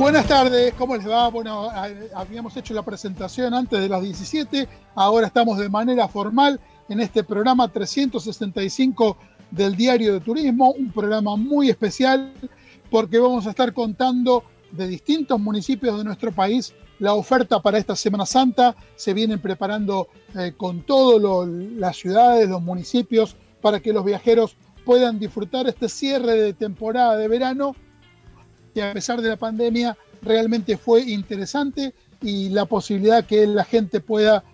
Buenas tardes, ¿cómo les va? Bueno, habíamos hecho la presentación antes de las 17, ahora estamos de manera formal en este programa 365 del Diario de Turismo, un programa muy especial porque vamos a estar contando de distintos municipios de nuestro país la oferta para esta Semana Santa. Se vienen preparando eh, con todas las ciudades, los municipios, para que los viajeros puedan disfrutar este cierre de temporada de verano que a pesar de la pandemia realmente fue interesante y la posibilidad que la gente pueda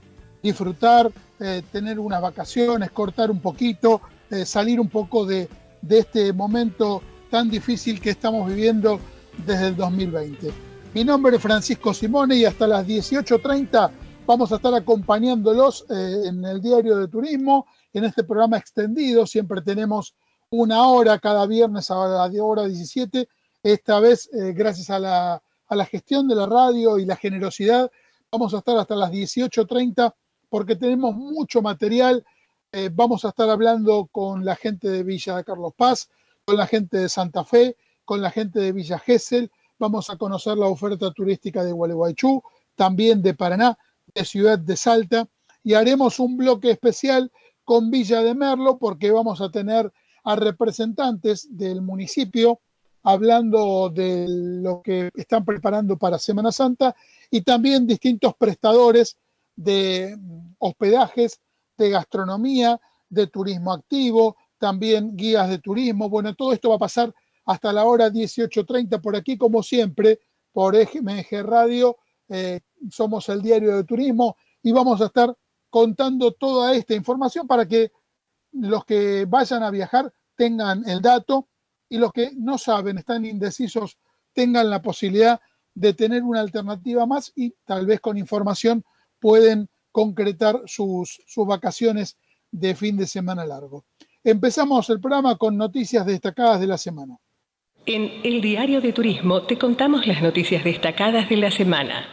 disfrutar, eh, tener unas vacaciones, cortar un poquito, eh, salir un poco de, de este momento tan difícil que estamos viviendo desde el 2020. Mi nombre es Francisco Simone y hasta las 18.30 vamos a estar acompañándolos eh, en el diario de turismo, en este programa extendido. Siempre tenemos una hora cada viernes a la hora 17 esta vez, eh, gracias a la, gestión de la radio y la generosidad, vamos a estar hasta las 18.30 porque tenemos mucho material. Eh, vamos a estar hablando con la gente de Villa de Carlos Paz, con la gente de Santa Fe, con la gente de Villa Gesell. Vamos a conocer la oferta turística de Gualeguaychú, también de Paraná, de Ciudad de Salta. Y haremos un bloque especial con Villa de Merlo porque vamos a tener a representantes del municipio hablando de lo que están preparando para Semana Santa y también distintos prestadores de hospedajes, de gastronomía, de turismo activo, también guías de turismo. Bueno, todo esto va a pasar hasta la hora 18.30 por aquí, como siempre, por MG Radio. Eh, somos el diario de turismo y vamos a estar contando toda esta información para que los que vayan a viajar tengan el dato y los que no saben, están indecisos, tengan la posibilidad de tener una alternativa más y tal vez con información pueden concretar sus, sus vacaciones de fin de semana largo. Empezamos el programa con noticias destacadas de la semana. En el diario de turismo te contamos las noticias destacadas de la semana.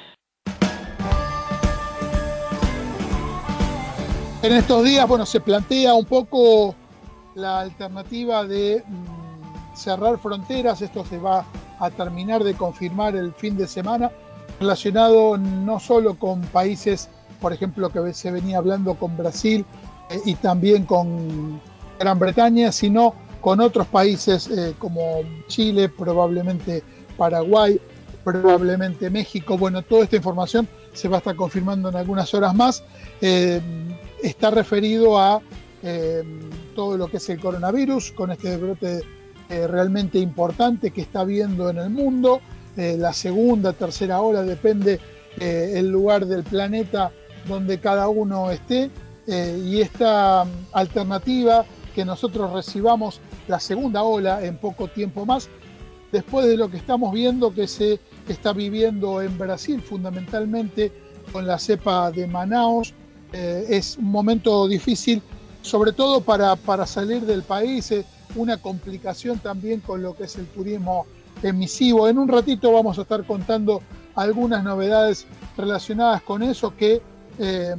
En estos días, bueno, se plantea un poco la alternativa de mm, cerrar fronteras, esto se va a terminar de confirmar el fin de semana, relacionado no solo con países, por ejemplo, que se venía hablando con Brasil eh, y también con Gran Bretaña, sino con otros países eh, como Chile, probablemente Paraguay, probablemente México. Bueno, toda esta información se va a estar confirmando en algunas horas más. Eh, está referido a todo lo que es el coronavirus, con este brote eh, realmente importante que está viendo en el mundo. Eh, la segunda, tercera ola depende eh, el lugar del planeta donde cada uno esté. y esta mm, alternativa que nosotros recibamos la segunda ola en poco tiempo más, después de lo que estamos viendo que se está viviendo en Brasil fundamentalmente con la cepa de Manaus, es un momento difícil, sobre todo para, para salir del país una complicación también con lo que es el turismo emisivo. En un ratito vamos a estar contando algunas novedades relacionadas con eso que, eh,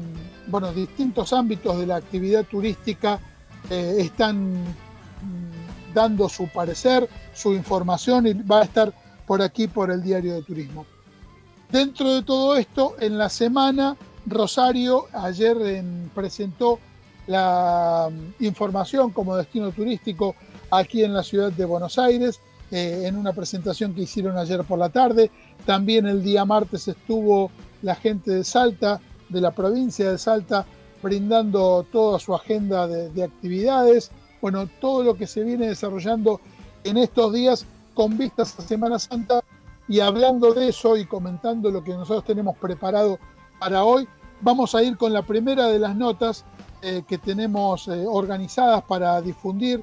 bueno, distintos ámbitos de la actividad turística eh, están mm, dando su parecer, su información y va a estar por aquí por el diario de turismo. Dentro de todo esto, en la semana, Rosario ayer presentó la mm, información como destino turístico aquí en la ciudad de Buenos Aires, eh, en una presentación que hicieron ayer por la tarde. También el día martes estuvo la gente de Salta, de la provincia de Salta, brindando toda su agenda de, de actividades. Bueno, todo lo que se viene desarrollando en estos días con vistas a Semana Santa y hablando de eso y comentando lo que nosotros tenemos preparado para hoy, vamos a ir con la primera de las notas eh, que tenemos eh, organizadas para difundir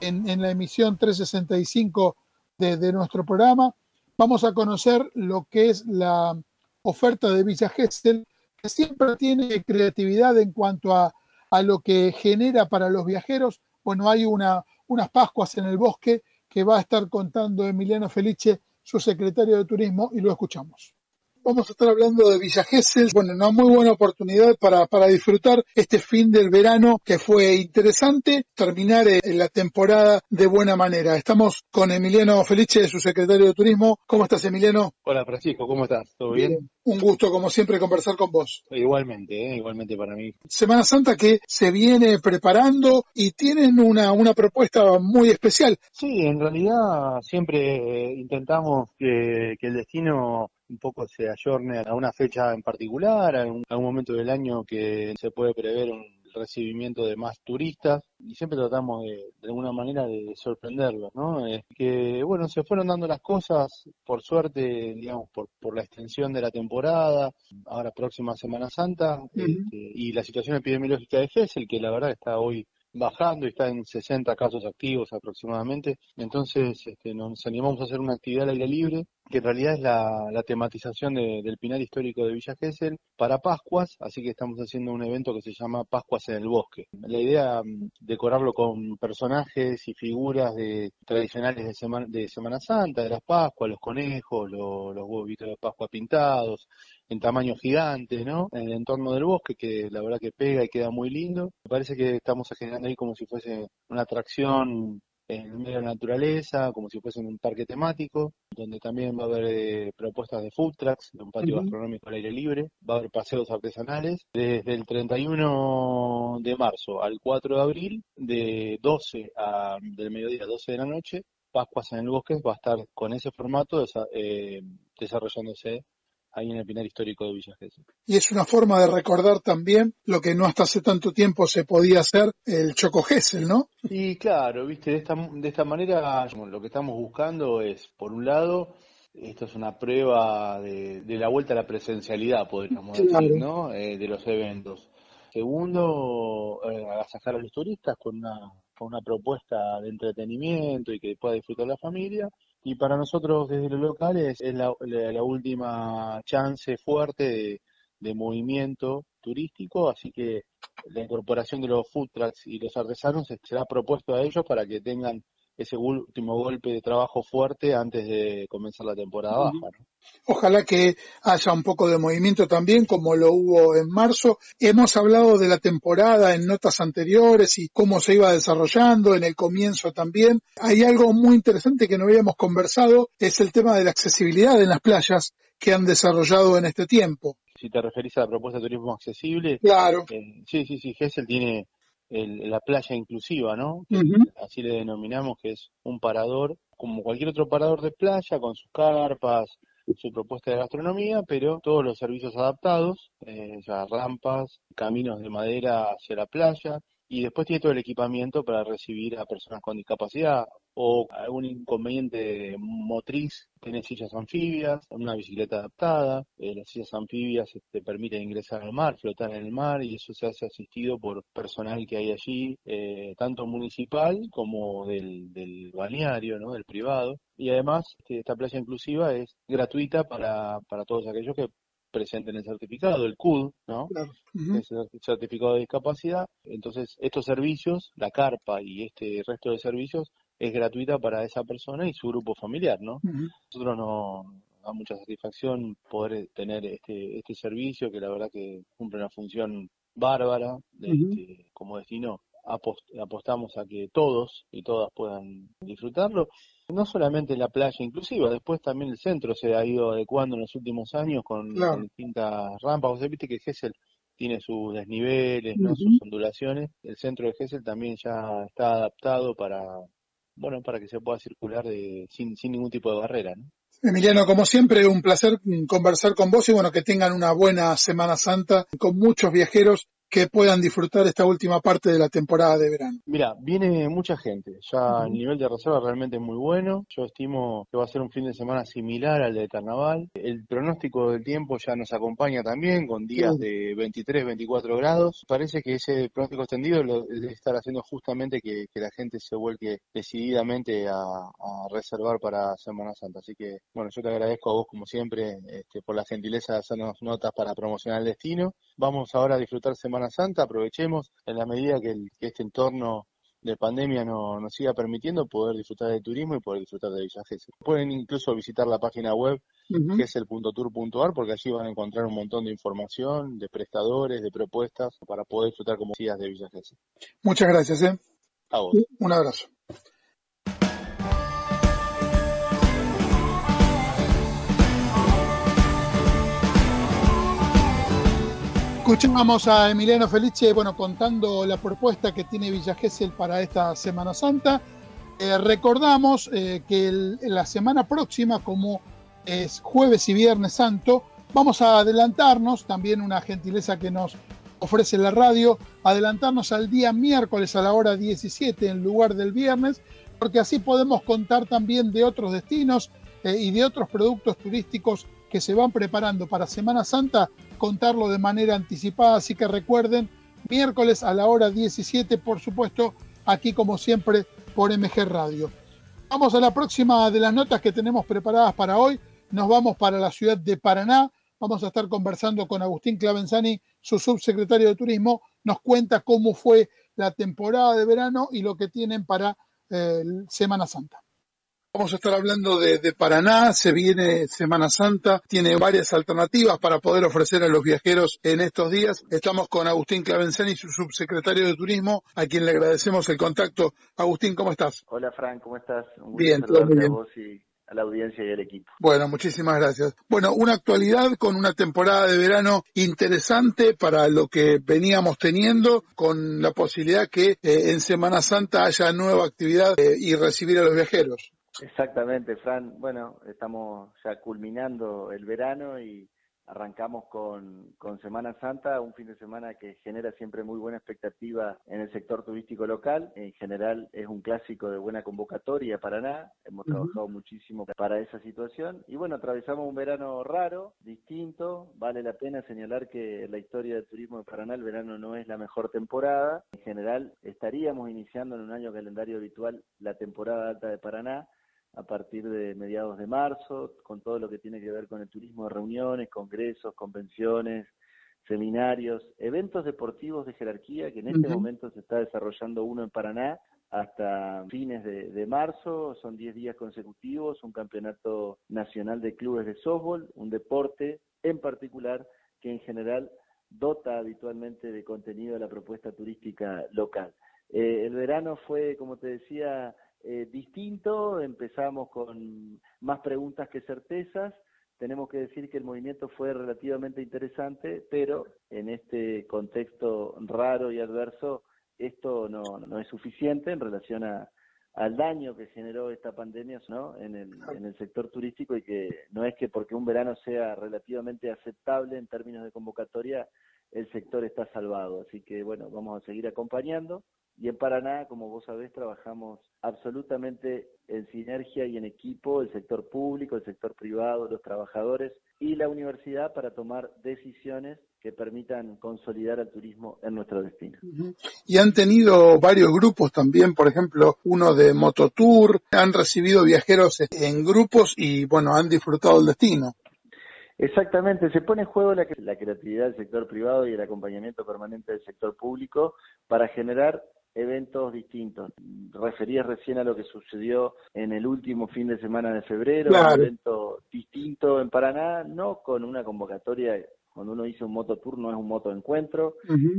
en, la emisión 365 de, nuestro programa. Vamos a conocer lo que es la oferta de Villa Gesell, que siempre tiene creatividad en cuanto a, lo que genera para los viajeros. Bueno, hay una, unas Pascuas en el bosque que va a estar contando Emiliano Felice, su secretario de Turismo, y lo escuchamos. Vamos a estar hablando de Villa Gesell. Bueno, una muy buena oportunidad para, para disfrutar este fin del verano que fue interesante, terminar en eh, la temporada de buena manera. Estamos con Emiliano Felice, su secretario de Turismo. ¿Cómo estás, Emiliano? Hola, Francisco, ¿cómo estás? ¿Todo bien? Un gusto, como siempre, conversar con vos. Igualmente, ¿eh? igualmente para mí. Semana Santa que se viene preparando y tienen una, una propuesta muy especial. Sí, en realidad siempre eh, intentamos que, que el destino un poco se ayorne a una fecha en particular, a un, a un momento del año que se puede prever un recibimiento de más turistas y siempre tratamos de, de alguna manera de sorprenderlos, ¿no? Es que, bueno, se fueron dando las cosas, por suerte, digamos, por, por la extensión de la temporada, ahora próxima Semana Santa, uh -huh. este, y la situación epidemiológica de Gessel, que la verdad está hoy bajando y está en 60 casos activos aproximadamente. Entonces este, nos animamos a hacer una actividad al aire libre, que en realidad es la, tematización de, del Pinar Histórico de Villa Gesell para Pascuas, así que estamos haciendo un evento que se llama Pascuas en el Bosque. La idea mm, decorarlo con personajes y figuras de, tradicionales de Semana, de Semana Santa, de las Pascuas, los conejos, los huevitos de Pascua pintados, en tamaño gigante, ¿no? En el entorno del bosque, que la verdad que pega y queda muy lindo. Me parece que estamos generando ahí como si fuese una atracción en medio de la naturaleza, como si fuese un parque temático, donde también va a haber eh, propuestas de food trucks, de un patio uh -huh. gastronómico al aire libre, va a haber paseos artesanales, desde el 31 de marzo al 4 de abril, de 12 a, del mediodía a 12 de la noche, Pascuas en el Bosque va a estar con ese formato eh, desarrollándose ahí en el Pinar Histórico de Villa Gesell. Y es una forma de recordar también lo que no hasta hace tanto tiempo se podía hacer, el Choco Gesell, ¿no? Y claro, viste, de esta, de esta manera lo que estamos buscando es, por un lado, esto es una prueba de, de la vuelta a la presencialidad, podríamos claro. decir, ¿no? Eh, de los eventos. Segundo, eh, agasajar a los turistas con una, con una propuesta de entretenimiento y que pueda disfrutar la familia. Y para nosotros desde los locales es la, la, la última chance fuerte de, de, movimiento turístico, así que la incorporación de los food trucks y los artesanos será propuesto a ellos para que tengan ese último golpe de trabajo fuerte antes de comenzar la temporada baja. ¿no? Ojalá que haya un poco de movimiento también, como lo hubo en marzo. Hemos hablado de la temporada en notas anteriores y cómo se iba desarrollando en el comienzo también. Hay algo muy interesante que no habíamos conversado, es el tema de la accesibilidad en las playas que han desarrollado en este tiempo. Si te referís a la propuesta de turismo accesible, claro. Eh, sí, sí, sí, Gessel tiene el, la playa inclusiva, ¿no? Uh -huh. Así le denominamos que es un parador, como cualquier otro parador de playa, con sus carpas, su propuesta de gastronomía, pero todos los servicios adaptados, eh, ya rampas, caminos de madera hacia la playa, y después tiene todo el equipamiento para recibir a personas con discapacidad o algún inconveniente motriz, tiene sillas anfibias, una bicicleta adaptada, eh, las sillas anfibias te este, permiten ingresar al mar, flotar en el mar y eso se hace asistido por personal que hay allí, eh, tanto municipal como del, del balneario, ¿no? del privado. Y además este, esta playa inclusiva es gratuita para, para todos aquellos que presenten el certificado, el CUD, ¿no? Claro. Uh -huh. Es el certificado de discapacidad. Entonces, estos servicios, la carpa y este resto de servicios, es gratuita para esa persona y su grupo familiar, ¿no? Uh -huh. Nosotros nos da mucha satisfacción poder tener este, este servicio que la verdad que cumple una función bárbara de, uh -huh. este, como destino apost apostamos a que todos y todas puedan disfrutarlo. No solamente la playa inclusiva, después también el centro se ha ido adecuando en los últimos años con, claro. con distintas rampas. Vos viste que Gessel tiene sus desniveles, ¿no? Uh -huh. sus ondulaciones. El centro de Gessel también ya está adaptado para, bueno, para que se pueda circular de, sin, sin ningún tipo de barrera, ¿no? Emiliano, como siempre, un placer conversar con vos y bueno, que tengan una buena Semana Santa con muchos viajeros que puedan disfrutar esta última parte de la temporada de verano? Mira, viene mucha gente, ya uh -huh. el nivel de reserva realmente es muy bueno, yo estimo que va a ser un fin de semana similar al de Carnaval, el pronóstico del tiempo ya nos acompaña también con días de 23, 24 grados, parece que ese pronóstico extendido lo debe estar haciendo justamente que, que la gente se vuelque decididamente a, a, reservar para Semana Santa, así que bueno, yo te agradezco a vos como siempre este, por la gentileza de hacernos notas para promocionar el destino, vamos ahora a disfrutar Semana Semana Santa, aprovechemos en la medida que, el, que este entorno de pandemia no, nos siga permitiendo poder disfrutar del turismo y poder disfrutar de Villa Gesell. Pueden incluso visitar la página web que es el .tour.ar porque allí van a encontrar un montón de información, de prestadores, de propuestas para poder disfrutar como decías de Villa Gesell. Muchas gracias. ¿eh? A vos. Un abrazo. Escuchamos a Emiliano Felice, bueno, contando la propuesta que tiene Villa Gesell para esta Semana Santa. Eh, recordamos eh, que la semana próxima, como es jueves y viernes santo, vamos a adelantarnos, también una gentileza que nos ofrece la radio, adelantarnos al día miércoles a la hora 17 en lugar del viernes, porque así podemos contar también de otros destinos eh, y de otros productos turísticos que se van preparando para Semana Santa, contarlo de manera anticipada, así que recuerden, miércoles a la hora 17, por supuesto, aquí como siempre por MG Radio. Vamos a la próxima de las notas que tenemos preparadas para hoy. Nos vamos para la ciudad de Paraná. Vamos a estar conversando con Agustín Clavenzani, su subsecretario de Turismo. Nos cuenta cómo fue la temporada de verano y lo que tienen para eh, Semana Santa. Vamos a estar hablando de, Paraná, se viene Semana Santa, tiene varias alternativas para poder ofrecer a los viajeros en estos días. Estamos con Agustín Clavenzani, su subsecretario de Turismo, a quien le agradecemos el contacto. Agustín, ¿cómo estás? Hola, Fran, ¿cómo estás? Un bien, todo muy bien. A vos y a la audiencia y al equipo. Bueno, muchísimas gracias. Bueno, una actualidad con una temporada de verano interesante para lo que veníamos teniendo, con la posibilidad que eh, en Semana Santa haya nueva actividad eh, y recibir a los viajeros. Exactamente, Fran. Bueno, estamos ya culminando el verano y arrancamos con, con, Semana Santa, un fin de semana que genera siempre muy buena expectativa en el sector turístico local. En general es un clásico de buena convocatoria para nada. Hemos trabajado muchísimo para esa situación. Y bueno, atravesamos un verano raro, distinto. Vale la pena señalar que en la historia del turismo de Paraná el verano no es la mejor temporada. En general estaríamos iniciando en un año calendario habitual la temporada alta de Paraná a partir de mediados de marzo, con todo lo que tiene que ver con el turismo de reuniones, congresos, convenciones, seminarios, eventos deportivos de jerarquía, que en este momento se está desarrollando uno en Paraná hasta fines de, marzo, son 10 días consecutivos, un campeonato nacional de clubes de softball, un deporte en particular que en general dota habitualmente de contenido a la propuesta turística local. Eh, el verano fue, como te decía, eh, distinto, empezamos con más preguntas que certezas. Tenemos que decir que el movimiento fue relativamente interesante, pero en este contexto raro y adverso, esto no, no es suficiente en relación a, al daño que generó esta pandemia ¿no? en, el, en el sector turístico y que no es que porque un verano sea relativamente aceptable en términos de convocatoria, el sector está salvado. Así que bueno, vamos a seguir acompañando. Y en Paraná, como vos sabés, trabajamos absolutamente en sinergia y en equipo, el sector público, el sector privado, los trabajadores y la universidad para tomar decisiones que permitan consolidar el turismo en nuestro destino. Y han tenido varios grupos también, por ejemplo, uno de Mototour, han recibido viajeros en grupos y bueno, han disfrutado el destino. Exactamente, se pone en juego la, la creatividad del sector privado y el acompañamiento permanente del sector público para generar eventos distintos. Referías recién a lo que sucedió en el último fin de semana de febrero, un evento distinto en Paraná, no con una convocatoria cuando uno dice un mototour no es un motoencuentro.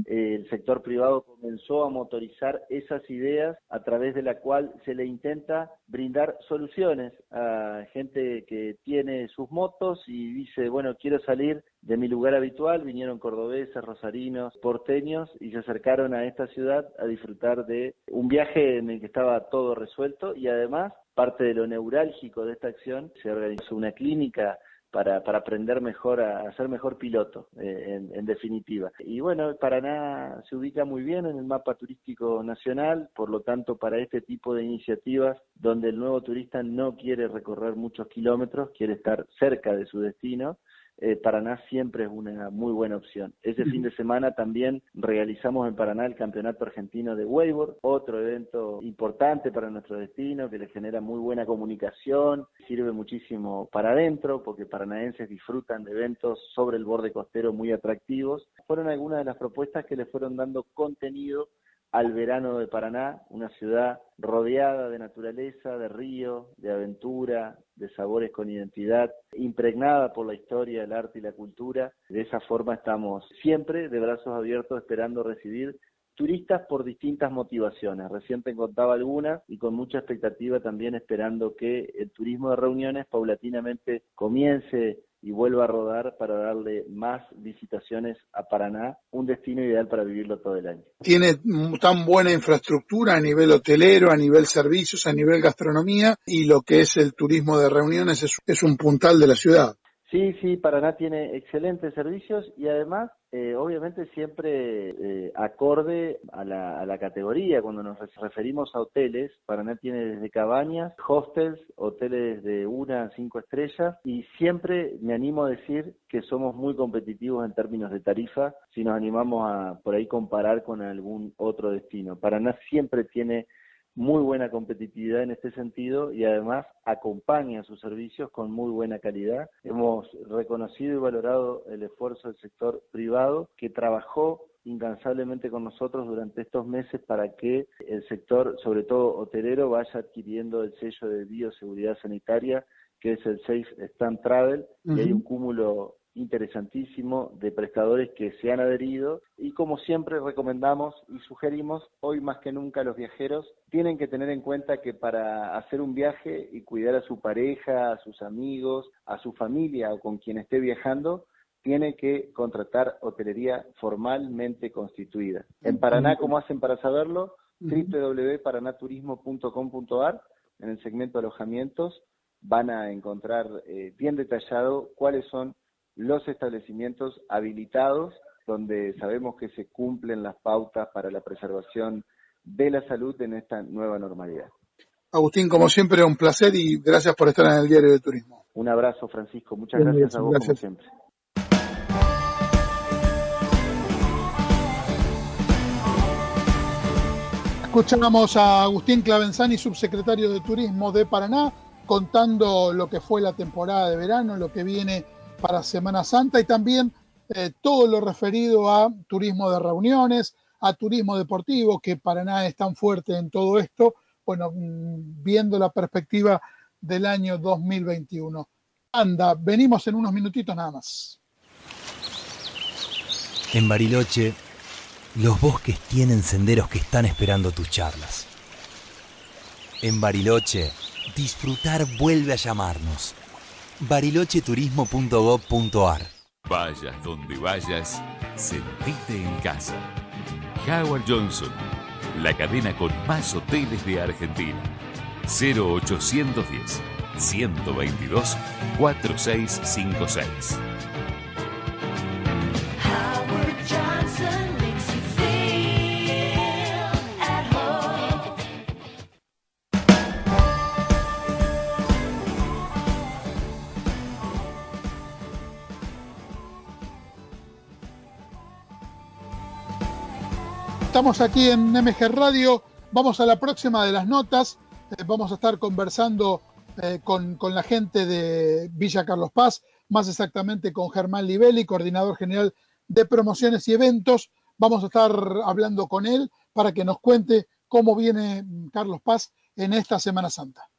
Eh, el sector privado comenzó a motorizar esas ideas a través de la cual se le intenta brindar soluciones a gente que tiene sus motos y dice, bueno, quiero salir de mi lugar habitual, vinieron cordobeses, rosarinos, porteños y se acercaron a esta ciudad a disfrutar de un viaje en el que estaba todo resuelto y además parte de lo neurálgico de esta acción se organizó una clínica para, para aprender mejor a, ser mejor piloto, eh, en, definitiva. Y bueno, Paraná se ubica muy bien en el mapa turístico nacional, por lo tanto, para este tipo de iniciativas, donde el nuevo turista no quiere recorrer muchos kilómetros, quiere estar cerca de su destino, eh, Paraná siempre es una muy buena opción. Ese fin de semana también realizamos en Paraná el Campeonato Argentino de Wakeboard, otro evento importante para nuestro destino que le genera muy buena comunicación, sirve muchísimo para adentro porque paranaenses disfrutan de eventos sobre el borde costero muy atractivos. Fueron algunas de las propuestas que le fueron dando contenido al verano de Paraná, una ciudad rodeada de naturaleza, de río, de aventura, de sabores con identidad, impregnada por la historia, el arte y la cultura. De esa forma estamos siempre de brazos abiertos esperando recibir turistas por distintas motivaciones. Recién te contaba algunas y con mucha expectativa también esperando que el turismo de reuniones paulatinamente comience y vuelva a rodar para darle más visitaciones a Paraná, un destino ideal para vivirlo todo el año. Tiene tan buena infraestructura a nivel hotelero, a nivel servicios, a nivel gastronomía y lo que es el turismo de reuniones es, es un puntal de la ciudad. Sí, sí, Paraná tiene excelentes servicios y además, eh, obviamente, siempre eh, acorde a la, a la categoría. Cuando nos referimos a hoteles, Paraná tiene desde cabañas, hostels, hoteles de una a cinco estrellas y siempre me animo a decir que somos muy competitivos en términos de tarifa si nos animamos a por ahí comparar con algún otro destino. Paraná siempre tiene muy buena competitividad en este sentido y además acompaña sus servicios con muy buena calidad. Hemos reconocido y valorado el esfuerzo del sector privado que trabajó incansablemente con nosotros durante estos meses para que el sector, sobre todo hotelero, vaya adquiriendo el sello de bioseguridad sanitaria que es el Safe Stand Travel y hay un cúmulo interesantísimo de prestadores que se han adherido y como siempre recomendamos y sugerimos, hoy más que nunca los viajeros tienen que tener en cuenta que para hacer un viaje y cuidar a su pareja, a sus amigos, a su familia o con quien esté viajando, tiene que contratar hotelería formalmente constituida. En Paraná, ¿cómo hacen para saberlo? www.paranaturismo.com.ar en el segmento alojamientos van a encontrar eh, bien detallado cuáles son los establecimientos habilitados donde sabemos que se cumplen las pautas para la preservación de la salud en esta nueva normalidad. Agustín, como siempre, un placer y gracias por estar en el Diario de Turismo. Un abrazo, Francisco. Muchas gracias a vos, como siempre. Escuchamos a Agustín Clavenzani, subsecretario de Turismo de Paraná, contando lo que fue la temporada de verano, lo que viene para Semana Santa y también eh, todo lo referido a turismo de reuniones, a turismo deportivo, que Paraná es tan fuerte en todo esto, bueno, mm, viendo la perspectiva del año 2021. Anda, venimos en unos minutitos nada más. En Bariloche, los bosques tienen senderos que están esperando tus charlas. En Bariloche, disfrutar vuelve a llamarnos barilocheturismo.gov.ar Vayas donde vayas, sentite en casa. Howard Johnson, la cadena con más hoteles de Argentina. 0810 122 4656. Estamos aquí en MG Radio. Vamos a la próxima de las notas. Eh, vamos a estar conversando eh, con, con, la gente de Villa Carlos Paz, más exactamente con Germán Livelli, coordinador general de promociones y eventos. Vamos a estar hablando con él para que nos cuente cómo viene Carlos Paz en esta Semana Santa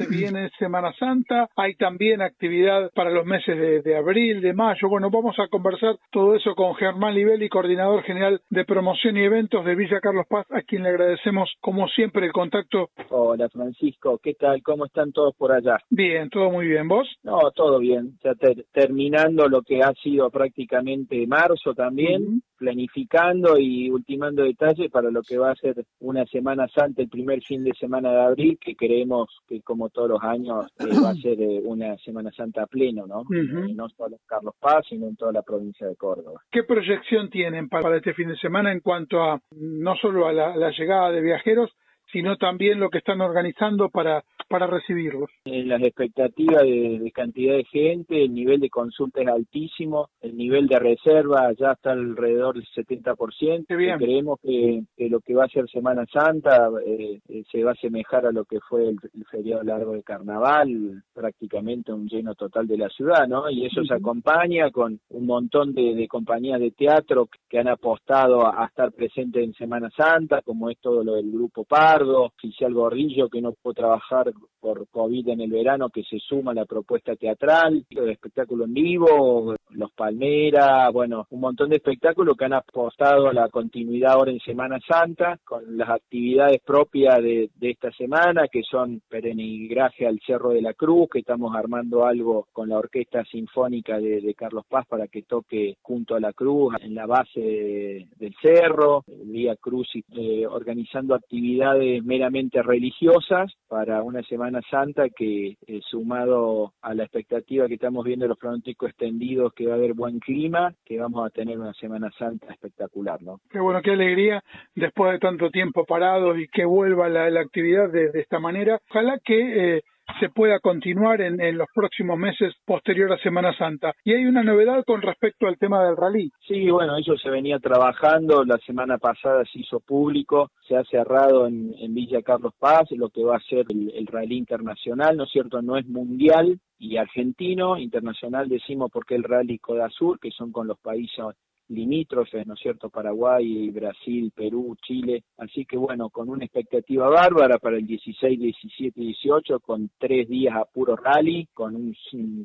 se viene Semana Santa, hay también actividad para los meses de, abril, de mayo. Bueno, vamos a conversar todo eso con Germán Livelli, coordinador general de promoción y eventos de Villa Carlos Paz, a quien le agradecemos como siempre el contacto. Hola Francisco, ¿qué tal? ¿Cómo están todos por allá? Bien, todo muy bien. ¿Vos? No, todo bien. Ya terminando lo que ha sido prácticamente marzo también planificando y ultimando detalles para lo que va a ser una Semana Santa, el primer fin de semana de abril, que creemos que como todos los años eh, va a ser eh, una Semana Santa a pleno, ¿no? Eh, no solo en Carlos Paz, sino en toda la provincia de Córdoba. ¿Qué proyección tienen para este fin de semana en cuanto a no solo a la, llegada de viajeros, sino también lo que están organizando para para recibirlos? En las expectativas de, cantidad de gente, el nivel de consulta es altísimo, el nivel de reserva ya está alrededor del 70%. bien. Creemos que, lo que va a ser Semana Santa eh, eh, se va a asemejar a lo que fue el, feriado largo de Carnaval, prácticamente un lleno total de la ciudad, ¿no? Y eso se acompaña con un montón de, de compañías de teatro que han apostado a, estar presentes en Semana Santa, como es todo lo del Grupo Pardo, Oficial Gorrillo, que no pudo trabajar por COVID en el verano, que se suma la propuesta teatral, el espectáculo en vivo, los Palmeras, bueno, un montón de espectáculos que han apostado a la continuidad ahora en Semana Santa, con las actividades propias de, esta semana, que son peregrinaje al Cerro de la Cruz, que estamos armando algo con la Orquesta Sinfónica de, Carlos Paz para que toque junto a la Cruz en la base del cerro, el día Cruz eh, organizando actividades meramente religiosas para una Semana Santa que eh, sumado a la expectativa que estamos viendo de los pronósticos extendidos que va a haber buen clima, que vamos a tener una Semana Santa espectacular, ¿no? Qué bueno, qué alegría después de tanto tiempo parados y que vuelva la, actividad de, esta manera. Ojalá que eh, se pueda continuar en, en, los próximos meses posterior a Semana Santa. Y hay una novedad con respecto al tema del rally. Sí, bueno, eso se venía trabajando, la semana pasada se hizo público, se ha cerrado en, Villa Carlos Paz, lo que va a ser el, el rally internacional, ¿no es cierto? No es mundial, y argentino, internacional decimos porque el rally Coda Sur, que son con los países limítrofes, ¿no es cierto? Paraguay, Brasil, Perú, Chile. Así que bueno, con una expectativa bárbara para el 16, 17 y 18, con tres días a puro rally, con un,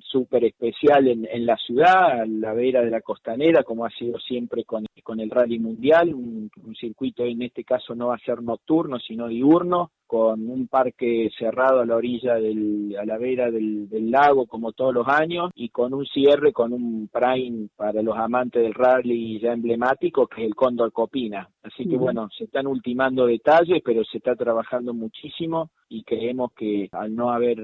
súper especial en, la ciudad, a la vera de la costanera, como ha sido siempre con, con el rally mundial, un, un circuito en este caso no va a ser nocturno, sino diurno, con un parque cerrado a la orilla del, a la vera del, del, lago como todos los años y con un cierre con un prime para los amantes del rally ya emblemático que es el Cóndor Copina. Así que bueno, se están ultimando detalles, pero se está trabajando muchísimo y creemos que al no haber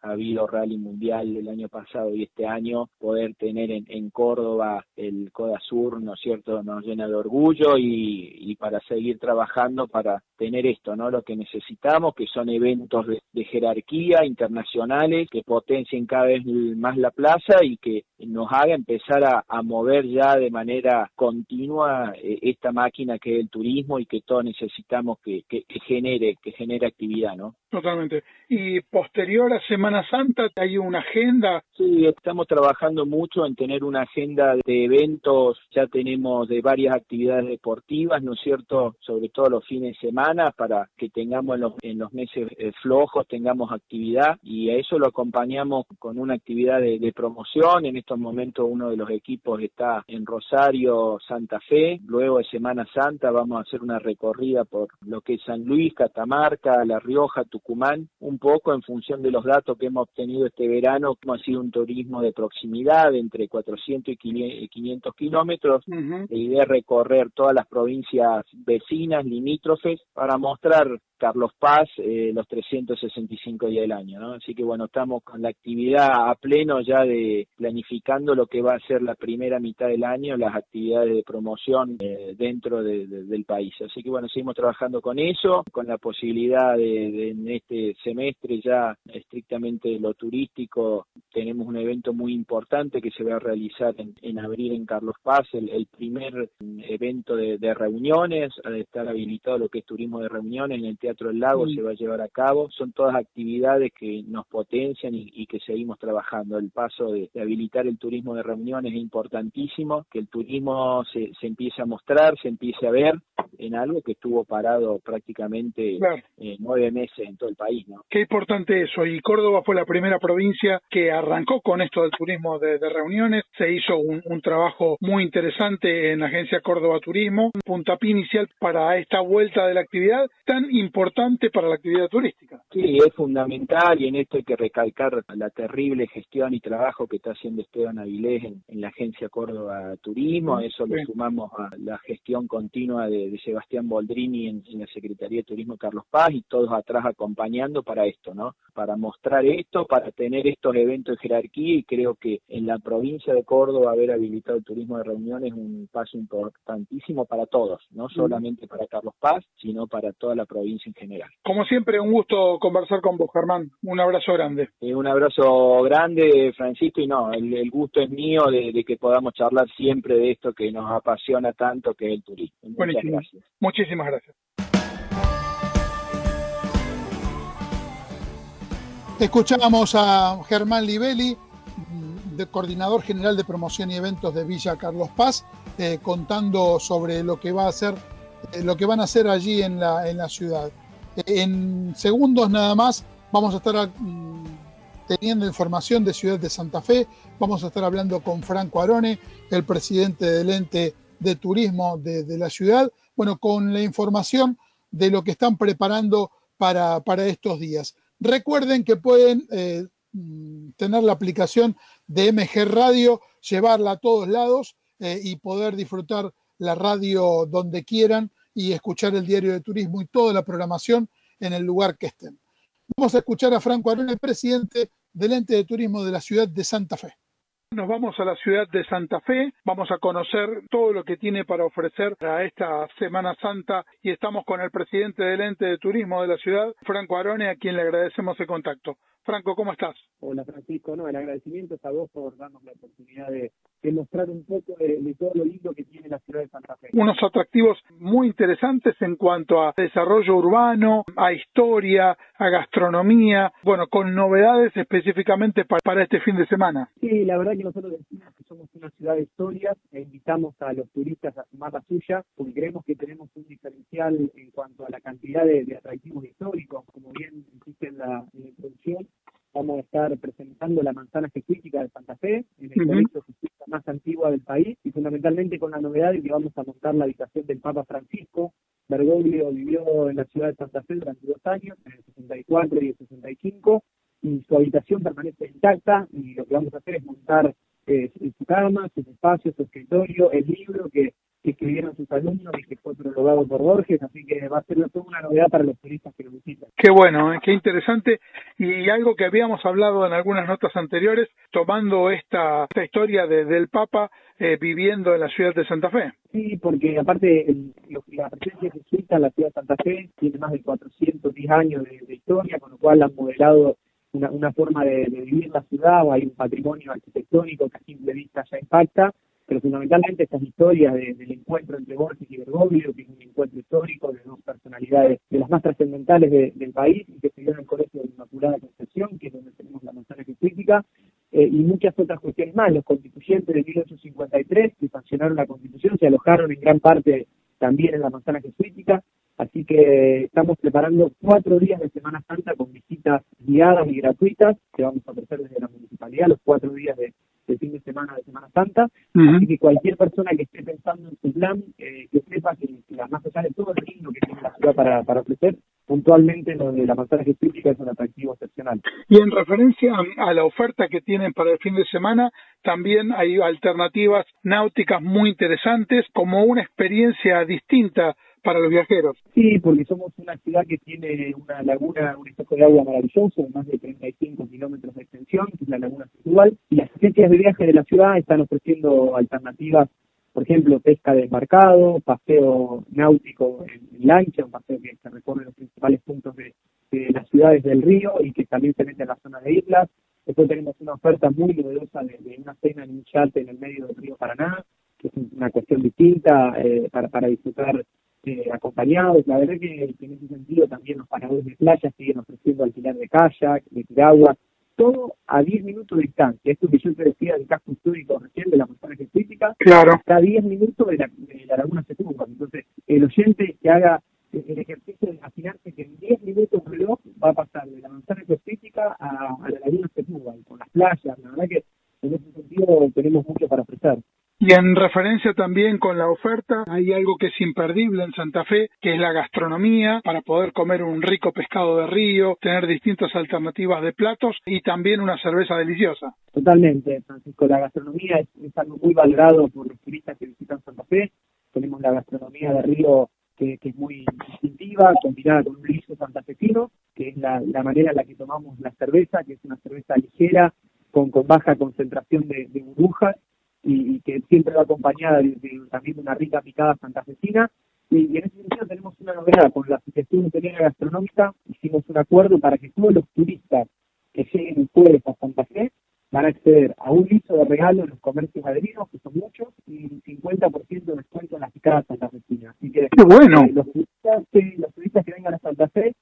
habido rally mundial el año pasado y este año, poder tener en, en Córdoba el Coda Sur, ¿no es cierto?, nos llena de orgullo y, y, para seguir trabajando para tener esto, ¿no?, lo que necesitamos, que son eventos de, jerarquía internacionales que potencien cada vez más la plaza y que nos haga empezar a, a mover ya de manera continua eh, esta máquina que es el turismo y que todos necesitamos que, que, que genere, que genere actividad, ¿no? Totalmente. Y posterior a Semana Santa, ¿hay una agenda? Sí, estamos trabajando mucho en tener una agenda de eventos, ya tenemos de varias actividades deportivas, ¿no es cierto? Sobre todo los fines de semana, para que tengamos en los, en los meses eh, flojos, tengamos actividad y a eso lo acompañamos con una actividad de, de promoción. En estos momentos uno de los equipos está en Rosario, Santa Fe. Luego de Semana Santa vamos a hacer una recorrida por lo que es San Luis, Catamarca, La Rioja, Tucumán, un poco en función de los datos que hemos obtenido este verano, como ha sido un turismo de proximidad entre 400 y 500 kilómetros. La idea es recorrer todas las provincias vecinas, limítrofes, para mostrar Carlos Paz eh, los 365 días del año, ¿no? Así que bueno, estamos con la actividad a pleno ya de planificando lo que va a ser la primera mitad del año, las actividades de promoción eh, dentro del país. Así que bueno, seguimos trabajando con eso, con la posibilidad de, en este semestre ya estrictamente lo turístico, tenemos un evento muy importante que se va a realizar en, abril en Carlos Paz, el, primer evento de, reuniones, al estar habilitado lo que es turismo de reuniones en el Teatro del Lago se va a llevar a cabo. Son todas actividades que nos potencian y, que seguimos trabajando. El paso de, habilitar el turismo de reuniones es importantísimo, que el turismo se, se empiece a mostrar, se empiece a ver en algo que estuvo parado prácticamente eh, nueve meses en todo el país. ¿no? Qué importante eso. Y Córdoba fue la primera provincia que arrancó con esto del turismo de, reuniones. Se hizo un, un, trabajo muy interesante en la agencia Córdoba Turismo, un puntapié inicial para esta vuelta de la actividad tan importante importante para la actividad turística. Sí, es fundamental y en esto hay que recalcar la terrible gestión y trabajo que está haciendo Esteban Avilés en, la agencia Córdoba Turismo. A eso le sumamos a la gestión continua de, Sebastián Boldrini en, la Secretaría de Turismo Carlos Paz y todos atrás acompañando para esto, ¿no? Para mostrar esto, para tener estos eventos de jerarquía y creo que en la provincia de Córdoba haber habilitado el turismo de reuniones es un paso importantísimo para todos, no solamente para Carlos Paz, sino para toda la provincia en general. Como siempre, un gusto conversar con vos, Germán. Un abrazo grande. Eh, un abrazo grande, Francisco, y no, el, gusto es mío de, que podamos charlar siempre de esto que nos apasiona tanto, que es el turismo. Muchas gracias. Muchísimas gracias. Escuchamos a Germán Livelli, de coordinador general de promoción y eventos de Villa Carlos Paz, eh, contando sobre lo que va a hacer, lo que van a hacer allí en la, en la ciudad. En segundos nada más vamos a estar mm, teniendo información de Ciudad de Santa Fe, vamos a estar hablando con Franco Arone, el presidente del ente de turismo de, la ciudad, bueno, con la información de lo que están preparando para, para estos días. Recuerden que pueden eh, mm, tener la aplicación de MG Radio, llevarla a todos lados eh, y poder disfrutar la radio donde quieran y escuchar el diario de turismo y toda la programación en el lugar que estén. Vamos a escuchar a Franco Arón, presidente del ente de turismo de la ciudad de Santa Fe. Nos vamos a la ciudad de Santa Fe, vamos a conocer todo lo que tiene para ofrecer a esta Semana Santa y estamos con el presidente del ente de turismo de la ciudad, Franco Arone, a quien le agradecemos el contacto. Franco, ¿cómo estás? Hola Francisco, no, el agradecimiento es a vos por darnos la oportunidad de, mostrar un poco de, todo lo lindo que tiene la ciudad de Santa Fe. Unos atractivos muy interesantes en cuanto a desarrollo urbano, a historia, a gastronomía, bueno, con novedades específicamente para, este fin de semana. Sí, la verdad que nosotros decimos que somos una ciudad de historias e invitamos a los turistas a sumar la suya porque creemos que tenemos un diferencial en cuanto a la cantidad de, atractivos históricos, como bien dijiste en la introducción vamos a estar presentando la manzana jesuítica de Santa Fe, en el colegio jesuita más antigua del país, y fundamentalmente con la novedad de que vamos a montar la habitación del Papa Francisco. Bergoglio vivió en la ciudad de Santa Fe durante dos años, en el 64 y el 65, y su habitación permanece intacta, y lo que vamos a hacer es montar eh, su cama, sus espacios, su escritorio, el libro que que escribieron sus alumnos y que fue prologado por Borges, así que va a ser toda una novedad para los turistas que lo visitan. Qué bueno, ¿eh? qué interesante y algo que habíamos hablado en algunas notas anteriores, tomando esta, esta historia de, del Papa eh, viviendo en la ciudad de Santa Fe. Sí, porque aparte la presencia jesuita en la ciudad de Santa Fe tiene más de 410 años de, historia, con lo cual han modelado una, una forma de, de, vivir la ciudad, o hay un patrimonio arquitectónico que a simple vista ya impacta, pero fundamentalmente estas historias del encuentro entre Borges y Bergoglio, que es un encuentro histórico de dos personalidades de las más trascendentales del país y que se dio en el Colegio de Inmaculada Concepción, que es donde tenemos la manzana jesuítica, eh, y muchas otras cuestiones más. Los constituyentes de 1853 que sancionaron la Constitución se alojaron en gran parte también en la manzana jesuítica, así que estamos preparando cuatro días de Semana Santa con visitas guiadas y gratuitas que vamos a ofrecer desde la municipalidad, los cuatro días de el fin de semana de Semana Santa. Así que cualquier persona que esté pensando en su plan, eh, que sepa que, la más allá de todo el lindo que tiene la ciudad para, para ofrecer, puntualmente lo de la manzana turística es un atractivo excepcional. Y en referencia a la oferta que tienen para el fin de semana, también hay alternativas náuticas muy interesantes, como una experiencia distinta para los viajeros. Sí, porque somos una ciudad que tiene una laguna, un espejo de agua maravilloso, de más de 35 kilómetros de extensión, que es la laguna Situal, y las agencias de viaje de la ciudad están ofreciendo alternativas, por ejemplo, pesca de embarcado, paseo náutico en, lancha, un paseo que se recorre los principales puntos de, las ciudades del río y que también se mete en la zona de islas. Después tenemos una oferta muy novedosa de, una cena en un yate en el medio del río Paraná, que es una cuestión distinta eh, para, para disfrutar eh, acompañados. La verdad que, en ese sentido también los paradores de playa siguen ofreciendo alquiler de kayak, de tiragua, todo a 10 minutos de distancia. Esto que yo te decía del casco histórico recién de la montaña crítica, claro. está a 10 minutos de la, de la laguna Setúbal. Entonces, el oyente que haga el ejercicio de imaginarse que en 10 minutos un reloj va a pasar de la manzana crítica a, a la laguna Setúbal, con las playas. La verdad que en ese sentido tenemos mucho para ofrecer. Y en referencia también con la oferta, hay algo que es imperdible en Santa Fe, que es la gastronomía, para poder comer un rico pescado de río, tener distintas alternativas de platos y también una cerveza deliciosa. Totalmente, Francisco. La gastronomía es, algo muy valorado por los turistas que visitan Santa Fe. Tenemos la gastronomía de río que, es muy distintiva, combinada con un guiso santafesino, que es la, manera en la que tomamos la cerveza, que es una cerveza ligera, con, con baja concentración de, de burbujas y, que siempre va acompañada de, también de una rica picada santafesina Y, en ese sentido tenemos una novedad, con la Asociación Italiana Gastronómica hicimos un acuerdo para que todos los turistas que lleguen el jueves a Santa Fe van a acceder a un listo de regalo en los comercios adheridos, que son muchos, y un 50% de descuento en las picadas santafesinas. Así que bueno. Eh, los, turistas, los turistas que vengan a Santa Fe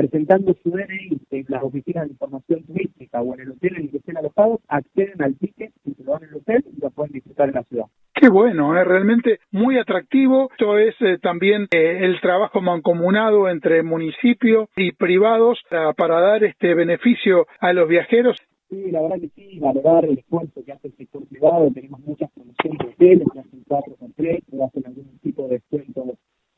presentando su DNI en las oficinas de información turística o en el hotel en el que estén alojados, acceden al ticket y se lo dan en el hotel y lo pueden disfrutar en la ciudad. Qué bueno, es realmente muy atractivo. Esto es eh, también eh, el trabajo mancomunado entre municipios y privados para dar este beneficio a los viajeros. Sí, la verdad que sí, valorar el esfuerzo que hace el sector privado. Tenemos muchas promociones de hoteles, que hacen cuatro con tres, que hacen algún tipo de descuento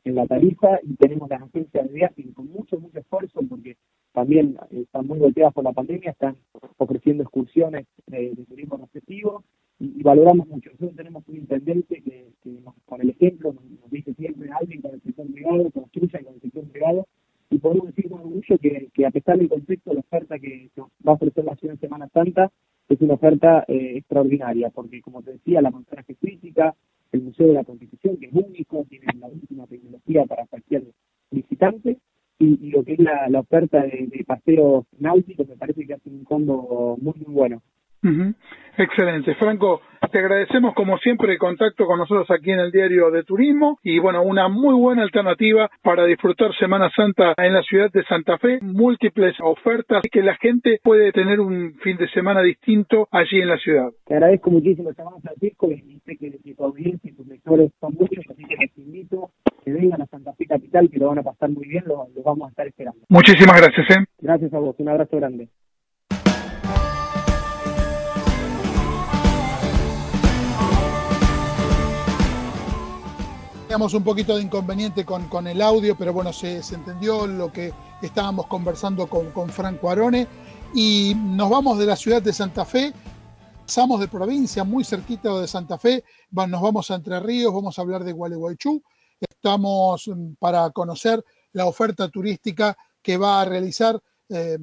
en la tarifa y tenemos las agencias de viaje con mucho, mucho esfuerzo porque también están muy golpeadas por la pandemia, están ofreciendo excursiones de, turismo receptivo y, valoramos mucho. Nosotros tenemos un intendente que, con el ejemplo nos, dice siempre alguien con el sector privado, construya con el sector privado y podemos decir con orgullo que, que a pesar del contexto, la oferta que, va a ofrecer la ciudad en Semana Santa es una oferta eh, extraordinaria porque como te decía, la montaje crítica, el Museo de la Constitución, que es único, tiene la última tecnología para cualquier visitante, y, lo que es la, oferta de, de, paseos náuticos, me parece que hace un combo muy, muy bueno. Excelente. Franco, te agradecemos como siempre el contacto con nosotros aquí en el Diario de Turismo y bueno, una muy buena alternativa para disfrutar Semana Santa en la ciudad de Santa Fe. Múltiples ofertas que la gente puede tener un fin de semana distinto allí en la ciudad. Te agradezco muchísimo, llamamos Francisco, y sé que, tu audiencia y tus lectores son muchos, así que les invito que vengan a Santa Fe Capital, que lo van a pasar muy bien, lo, lo vamos a estar esperando. Muchísimas gracias. ¿eh? Gracias a vos, un abrazo grande. Teníamos un poquito de inconveniente con, con el audio, pero bueno, se, se, entendió lo que estábamos conversando con, con, Franco Arone. Y nos vamos de la ciudad de Santa Fe, pasamos de provincia, muy cerquita de Santa Fe, nos vamos a Entre Ríos, vamos a hablar de Gualeguaychú. Estamos mm, para conocer la oferta turística que va a realizar eh,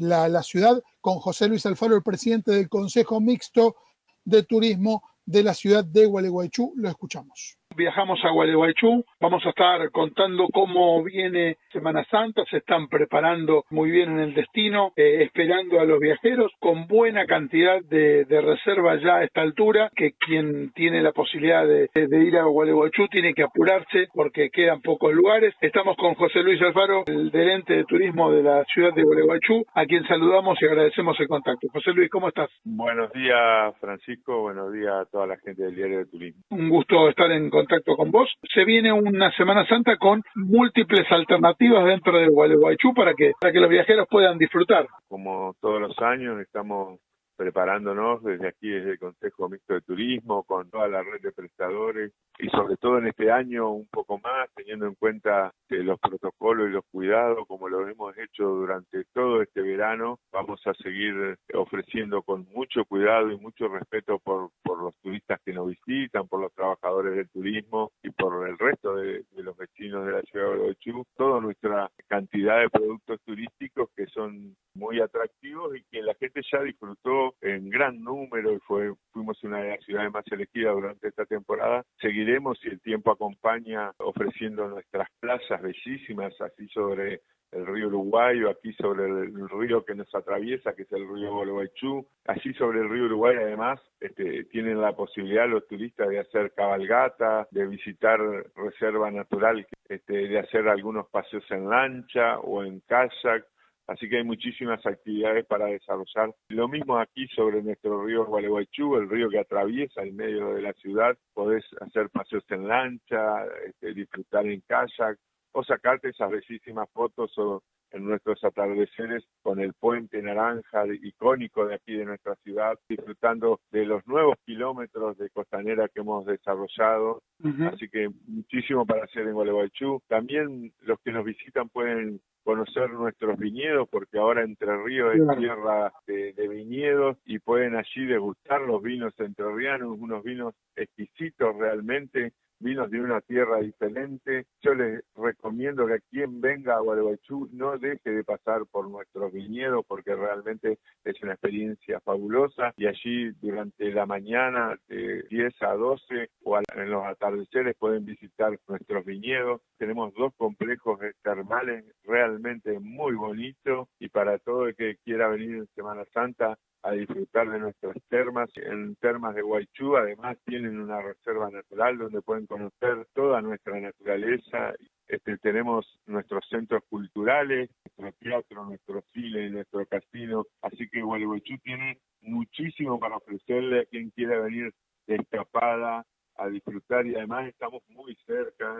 la, la ciudad con José Luis Alfaro, el presidente del Consejo Mixto de Turismo de la ciudad de Gualeguaychú. Lo escuchamos. Viajamos a Gualeguaychú, vamos a estar contando cómo viene Semana Santa, se están preparando muy bien en el destino, eh, esperando a los viajeros con buena cantidad de, de reservas ya a esta altura, que quien tiene la posibilidad de, de, ir a Gualeguaychú tiene que apurarse porque quedan pocos lugares. Estamos con José Luis Alfaro, el gerente de turismo de la ciudad de Gualeguaychú, a quien saludamos y agradecemos el contacto. José Luis, ¿cómo estás? Buenos días, Francisco, buenos días a toda la gente del Diario de Turismo. Un gusto estar en contacto con vos. Se viene una Semana Santa con múltiples alternativas dentro de Gualeguaychú para que, para que los viajeros puedan disfrutar. Como todos los años, estamos preparándonos desde aquí, desde el Consejo Mixto de Turismo, con toda la red de prestadores y sobre todo en este año un poco más, teniendo en cuenta los protocolos y los cuidados, como lo hemos hecho durante todo este verano, vamos a seguir ofreciendo con mucho cuidado y mucho respeto por, por los turistas que nos visitan, por los trabajadores del turismo y por el resto de, los vecinos de la ciudad de Gualeguaychú, toda nuestra cantidad de productos turísticos que son muy atractivos y que la gente ya disfrutó en gran número y fue fuimos una de las ciudades más elegidas durante esta temporada. Seguiremos si el tiempo acompaña ofreciendo nuestras plazas bellísimas así sobre el río Uruguay o aquí sobre el, río que nos atraviesa, que es el río Gualeguaychú. Allí sobre el río Uruguay además este, tienen la posibilidad los turistas de hacer cabalgata, de visitar reserva natural, este, de hacer algunos paseos en lancha o en kayak Así que hay muchísimas actividades para desarrollar. Lo mismo aquí sobre nuestro río Gualeguaychú, el río que atraviesa el medio de la ciudad. Podés hacer paseos en lancha, este, disfrutar en kayak o sacarte esas bellísimas fotos o en nuestros atardeceres con el puente naranja icónico de aquí de nuestra ciudad, disfrutando de los nuevos kilómetros de costanera que hemos desarrollado. Así que muchísimo para hacer en Gualeguaychú. También los que nos visitan pueden conocer nuestros viñedos, porque ahora Entre Ríos es tierra de, viñedos y pueden allí degustar los vinos entrerrianos, unos vinos exquisitos realmente, vinos de una tierra diferente. Yo les recomiendo que quien venga a Gualeguaychú no deje de pasar por nuestros viñedos porque realmente es una experiencia fabulosa y allí durante la mañana de 10 a 12 o en los atardeceres pueden visitar nuestros viñedos. Tenemos dos complejos termales realmente muy bonitos y para todo el que quiera venir en Semana Santa a disfrutar de nuestras termas. En Termas de Guaychú además tienen una reserva natural donde pueden conocer toda nuestra naturaleza. Este, tenemos nuestros centros culturales, nuestro teatro, nuestro cine, nuestro casino. Así que Gualeguaychú tiene muchísimo para ofrecerle a quien quiera venir de escapada a disfrutar y además estamos muy cerca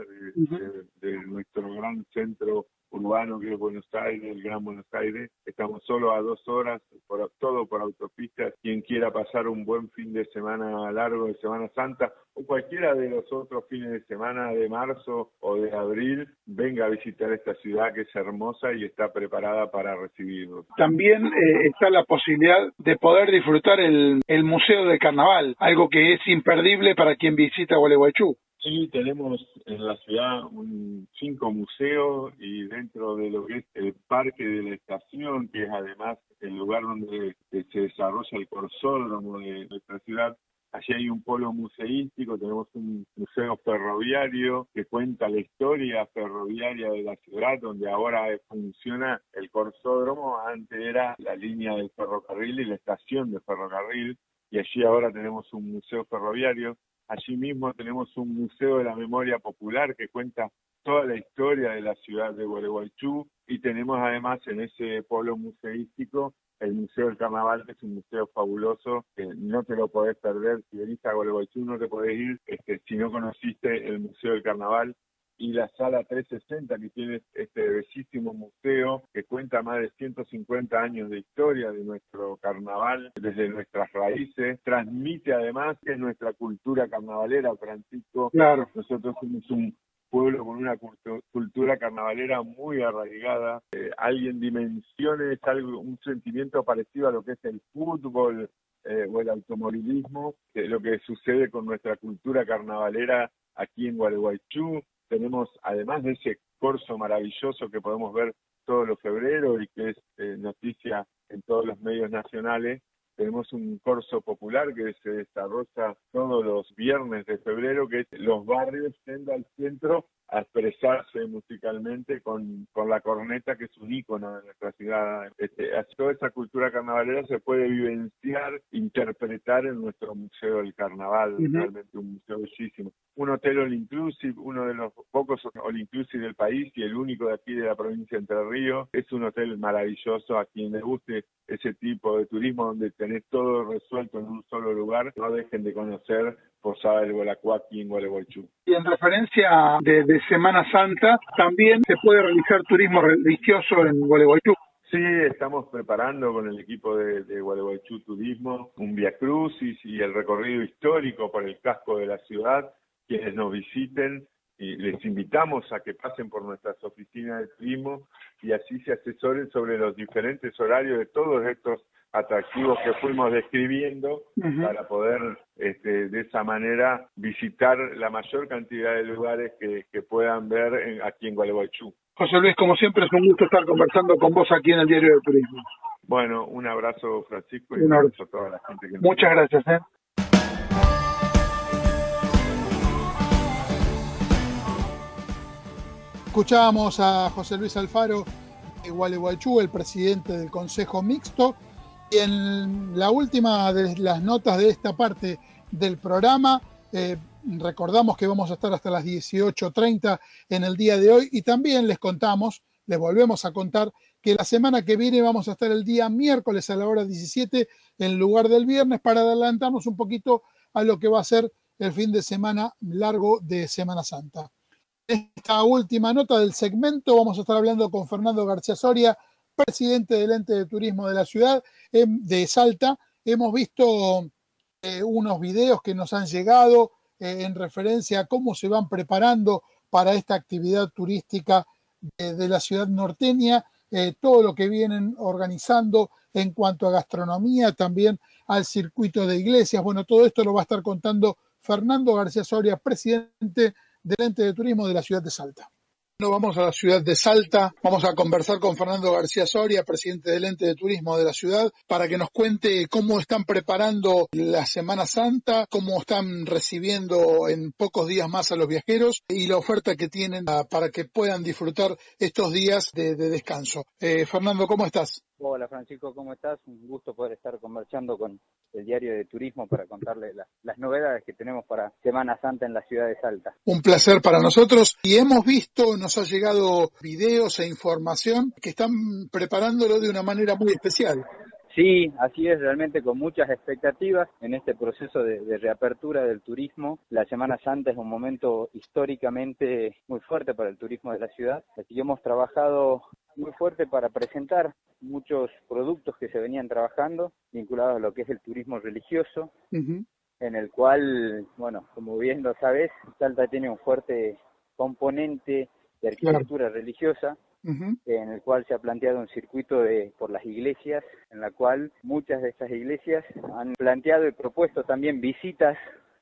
de nuestro gran centro urbano que es Buenos Aires, el Gran Buenos Aires. Estamos solo a dos horas, por, todo por autopista. Quien quiera pasar un buen fin de semana largo de Semana Santa o cualquiera de los otros fines de semana de marzo o de abril, venga a visitar esta ciudad que es hermosa y está preparada para recibirnos. También eh, está la posibilidad de poder disfrutar el, el Museo del Carnaval, algo que es imperdible para quien visita Gualeguaychú. Sí, tenemos en la ciudad un, cinco museos y dentro de lo que es el parque de la estación, que es además el lugar donde se desarrolla el corsódromo de nuestra ciudad, Allí hay un polo museístico, tenemos un museo ferroviario que cuenta la historia ferroviaria de la ciudad, donde ahora funciona el corsódromo, antes era la línea del ferrocarril y la estación de ferrocarril, y allí ahora tenemos un museo ferroviario. Allí mismo tenemos un museo de la memoria popular que cuenta toda la historia de la ciudad de Gualeguaychú y tenemos además en ese pueblo museístico el Museo del Carnaval, que es un museo fabuloso, que no te lo podés perder. Si venís a Gualeguaychú no te podés ir este, si no conociste el Museo del Carnaval y la sala 360 que tiene este bellísimo museo que cuenta más de 150 años de historia de nuestro carnaval desde nuestras raíces, transmite además que es nuestra cultura carnavalera, Francisco. Claro. Nosotros somos un pueblo con una cultura carnavalera muy arraigada. Eh, alguien dimensione es algo, un sentimiento parecido a lo que es el fútbol eh, o el automovilismo, lo que sucede con nuestra cultura carnavalera aquí en Gualeguaychú, tenemos, además de ese corso maravilloso que podemos ver todos los febreros y que es eh, noticia en todos los medios nacionales, tenemos un corso popular que se desarrolla todos los viernes de febrero, que es los barrios yendo al centro a expresarse musicalmente con, con la corneta, que es un ícono de nuestra ciudad. Este, toda esa cultura carnavalera se puede vivenciar, interpretar en nuestro Museo del Carnaval, realmente un museo bellísimo. Un hotel all inclusive, uno de los pocos all inclusive del país y el único de aquí de la provincia de Entre Ríos. Es un hotel maravilloso a quien le guste ese tipo de turismo donde tenés todo resuelto en un solo lugar. No dejen de conocer Posada del Gualacuaqui en Gualeguaychú. Y en referencia de, Semana Santa, también se puede realizar turismo religioso en Gualeguaychú. Sí, estamos preparando con el equipo de, de Gualeguaychú Turismo un Via Crucis y el recorrido histórico por el casco de la ciudad. Quienes nos visiten y les invitamos a que pasen por nuestras oficinas de turismo y así se asesoren sobre los diferentes horarios de todos estos atractivos que fuimos describiendo para poder este, de esa manera visitar la mayor cantidad de lugares que, puedan ver aquí en Gualeguaychú. José Luis, como siempre es un gusto estar conversando con vos aquí en el Diario de Turismo. Bueno, un abrazo Francisco y un abrazo a toda la gente que Muchas gracias. ¿eh? Escuchábamos a José Luis Alfaro de Gualeguaychú, el presidente del Consejo Mixto, y en la última de las notas de esta parte del programa, eh, recordamos que vamos a estar hasta las 18.30 en el día de hoy y también les contamos, les volvemos a contar que la semana que viene vamos a estar el día miércoles a la hora 17 en lugar del viernes para adelantarnos un poquito a lo que va a ser el fin de semana largo de Semana Santa. Esta última nota del segmento vamos a estar hablando con Fernando García Soria, presidente del ente de turismo de la ciudad em, de Salta. Hemos visto eh, unos videos que nos han llegado eh, en referencia a cómo se van preparando para esta actividad turística de, la ciudad norteña, eh, todo lo que vienen organizando en cuanto a gastronomía, también al circuito de iglesias. Bueno, todo esto lo va a estar contando Fernando García Soria, presidente del ente de turismo de la ciudad de Salta. Vamos a la ciudad de Salta, vamos a conversar con Fernando García Soria, presidente del ente de turismo de la ciudad, para que nos cuente cómo están preparando la Semana Santa, cómo están recibiendo en pocos días más a los viajeros y la oferta que tienen para que puedan disfrutar estos días de, descanso. Eh, Fernando, ¿cómo estás? Hola Francisco, ¿cómo estás? Un gusto poder estar conversando con el diario de turismo para contarle las novedades que tenemos para Semana Santa en la ciudad de Salta. Un placer para nosotros y hemos visto, nos ha llegado videos e información que están preparándolo de una manera muy especial. Sí, así es, realmente con muchas expectativas en este proceso de, de, reapertura del turismo. La Semana Santa es un momento históricamente muy fuerte para el turismo de la ciudad, así que hemos trabajado muy fuerte para presentar muchos productos que se venían trabajando vinculados a lo que es el turismo religioso, en el cual, bueno, como bien lo sabes, Salta tiene un fuerte componente de arquitectura religiosa, en el cual se ha planteado un circuito de por las iglesias, en la cual muchas de estas iglesias han planteado y propuesto también visitas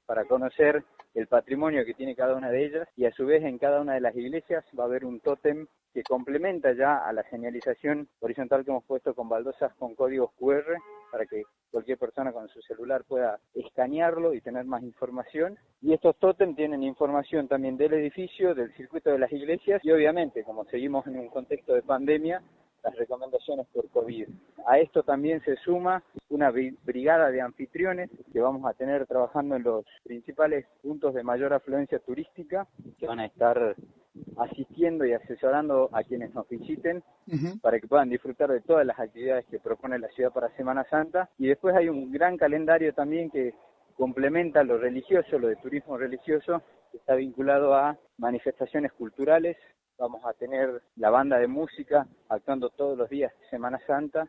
para conocer el patrimonio que tiene cada una de ellas y a su vez en cada una de las iglesias va a haber un tótem que complementa ya a la señalización horizontal que hemos puesto con baldosas con códigos QR para que cualquier persona con su celular pueda escanearlo y tener más información. Y estos tótem tienen información también del edificio, del circuito de las iglesias y obviamente, como seguimos en un contexto de pandemia, las recomendaciones por COVID. A esto también se suma una brigada de anfitriones que vamos a tener trabajando en los principales puntos de mayor afluencia turística, que van a estar asistiendo y asesorando a quienes nos visiten para que puedan disfrutar de todas las actividades que propone la ciudad para Semana Santa. Y después hay un gran calendario también que complementa lo religioso, lo de turismo religioso, que está vinculado a manifestaciones culturales, vamos a tener la banda de música actuando todos los días de Semana Santa,